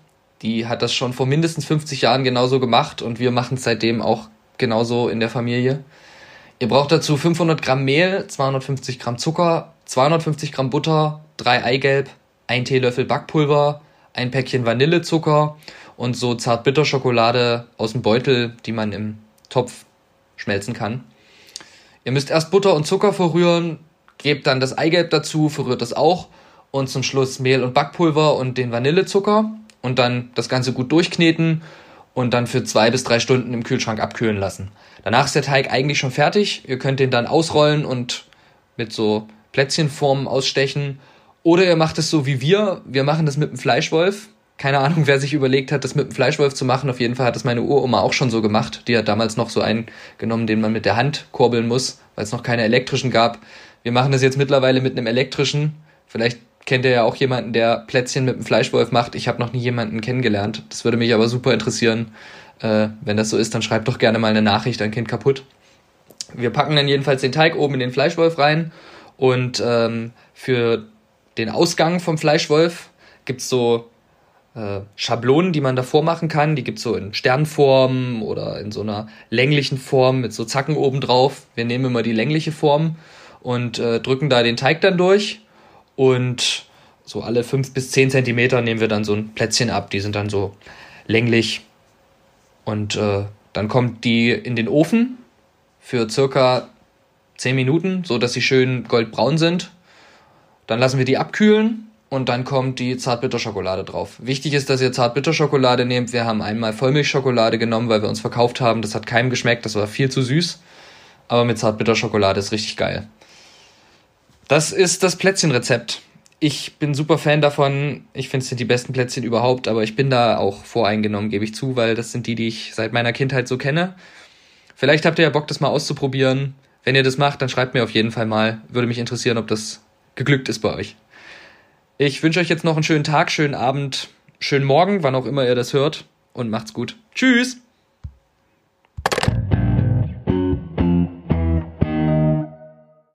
Die hat das schon vor mindestens 50 Jahren genauso gemacht und wir machen es seitdem auch genauso in der Familie. Ihr braucht dazu 500 Gramm Mehl, 250 Gramm Zucker, 250 Gramm Butter, drei Eigelb, ein Teelöffel Backpulver, ein Päckchen Vanillezucker und so Zartbitterschokolade aus dem Beutel, die man im Topf schmelzen kann. Ihr müsst erst Butter und Zucker verrühren, gebt dann das Eigelb dazu, verrührt das auch und zum Schluss Mehl und Backpulver und den Vanillezucker und dann das Ganze gut durchkneten und dann für zwei bis drei Stunden im Kühlschrank abkühlen lassen. Danach ist der Teig eigentlich schon fertig. Ihr könnt den dann ausrollen und mit so Plätzchenformen ausstechen. Oder ihr macht es so wie wir. Wir machen das mit dem Fleischwolf. Keine Ahnung, wer sich überlegt hat, das mit dem Fleischwolf zu machen. Auf jeden Fall hat das meine Uroma auch schon so gemacht. Die hat damals noch so einen genommen, den man mit der Hand kurbeln muss, weil es noch keine elektrischen gab. Wir machen das jetzt mittlerweile mit einem elektrischen. Vielleicht kennt ihr ja auch jemanden, der Plätzchen mit dem Fleischwolf macht. Ich habe noch nie jemanden kennengelernt. Das würde mich aber super interessieren. Äh, wenn das so ist, dann schreibt doch gerne mal eine Nachricht an Kind kaputt. Wir packen dann jedenfalls den Teig oben in den Fleischwolf rein und ähm, für den Ausgang vom Fleischwolf gibt's so äh, Schablonen, die man davor machen kann. Die gibt's so in Sternform oder in so einer länglichen Form mit so Zacken oben drauf. Wir nehmen immer die längliche Form und äh, drücken da den Teig dann durch und so alle fünf bis zehn Zentimeter nehmen wir dann so ein Plätzchen ab. Die sind dann so länglich und äh, dann kommt die in den Ofen für circa 10 Minuten, so dass sie schön goldbraun sind. Dann lassen wir die abkühlen und dann kommt die Zartbitterschokolade drauf. Wichtig ist, dass ihr Zartbitterschokolade nehmt. Wir haben einmal Vollmilchschokolade genommen, weil wir uns verkauft haben. Das hat keinem geschmeckt, das war viel zu süß. Aber mit Zartbitterschokolade ist richtig geil. Das ist das Plätzchenrezept. Ich bin super Fan davon. Ich finde, es sind die besten Plätzchen überhaupt, aber ich bin da auch voreingenommen, gebe ich zu, weil das sind die, die ich seit meiner Kindheit so kenne. Vielleicht habt ihr ja Bock, das mal auszuprobieren. Wenn ihr das macht, dann schreibt mir auf jeden Fall mal. Würde mich interessieren, ob das geglückt ist bei euch. Ich wünsche euch jetzt noch einen schönen Tag, schönen Abend, schönen Morgen, wann auch immer ihr das hört. Und macht's gut. Tschüss!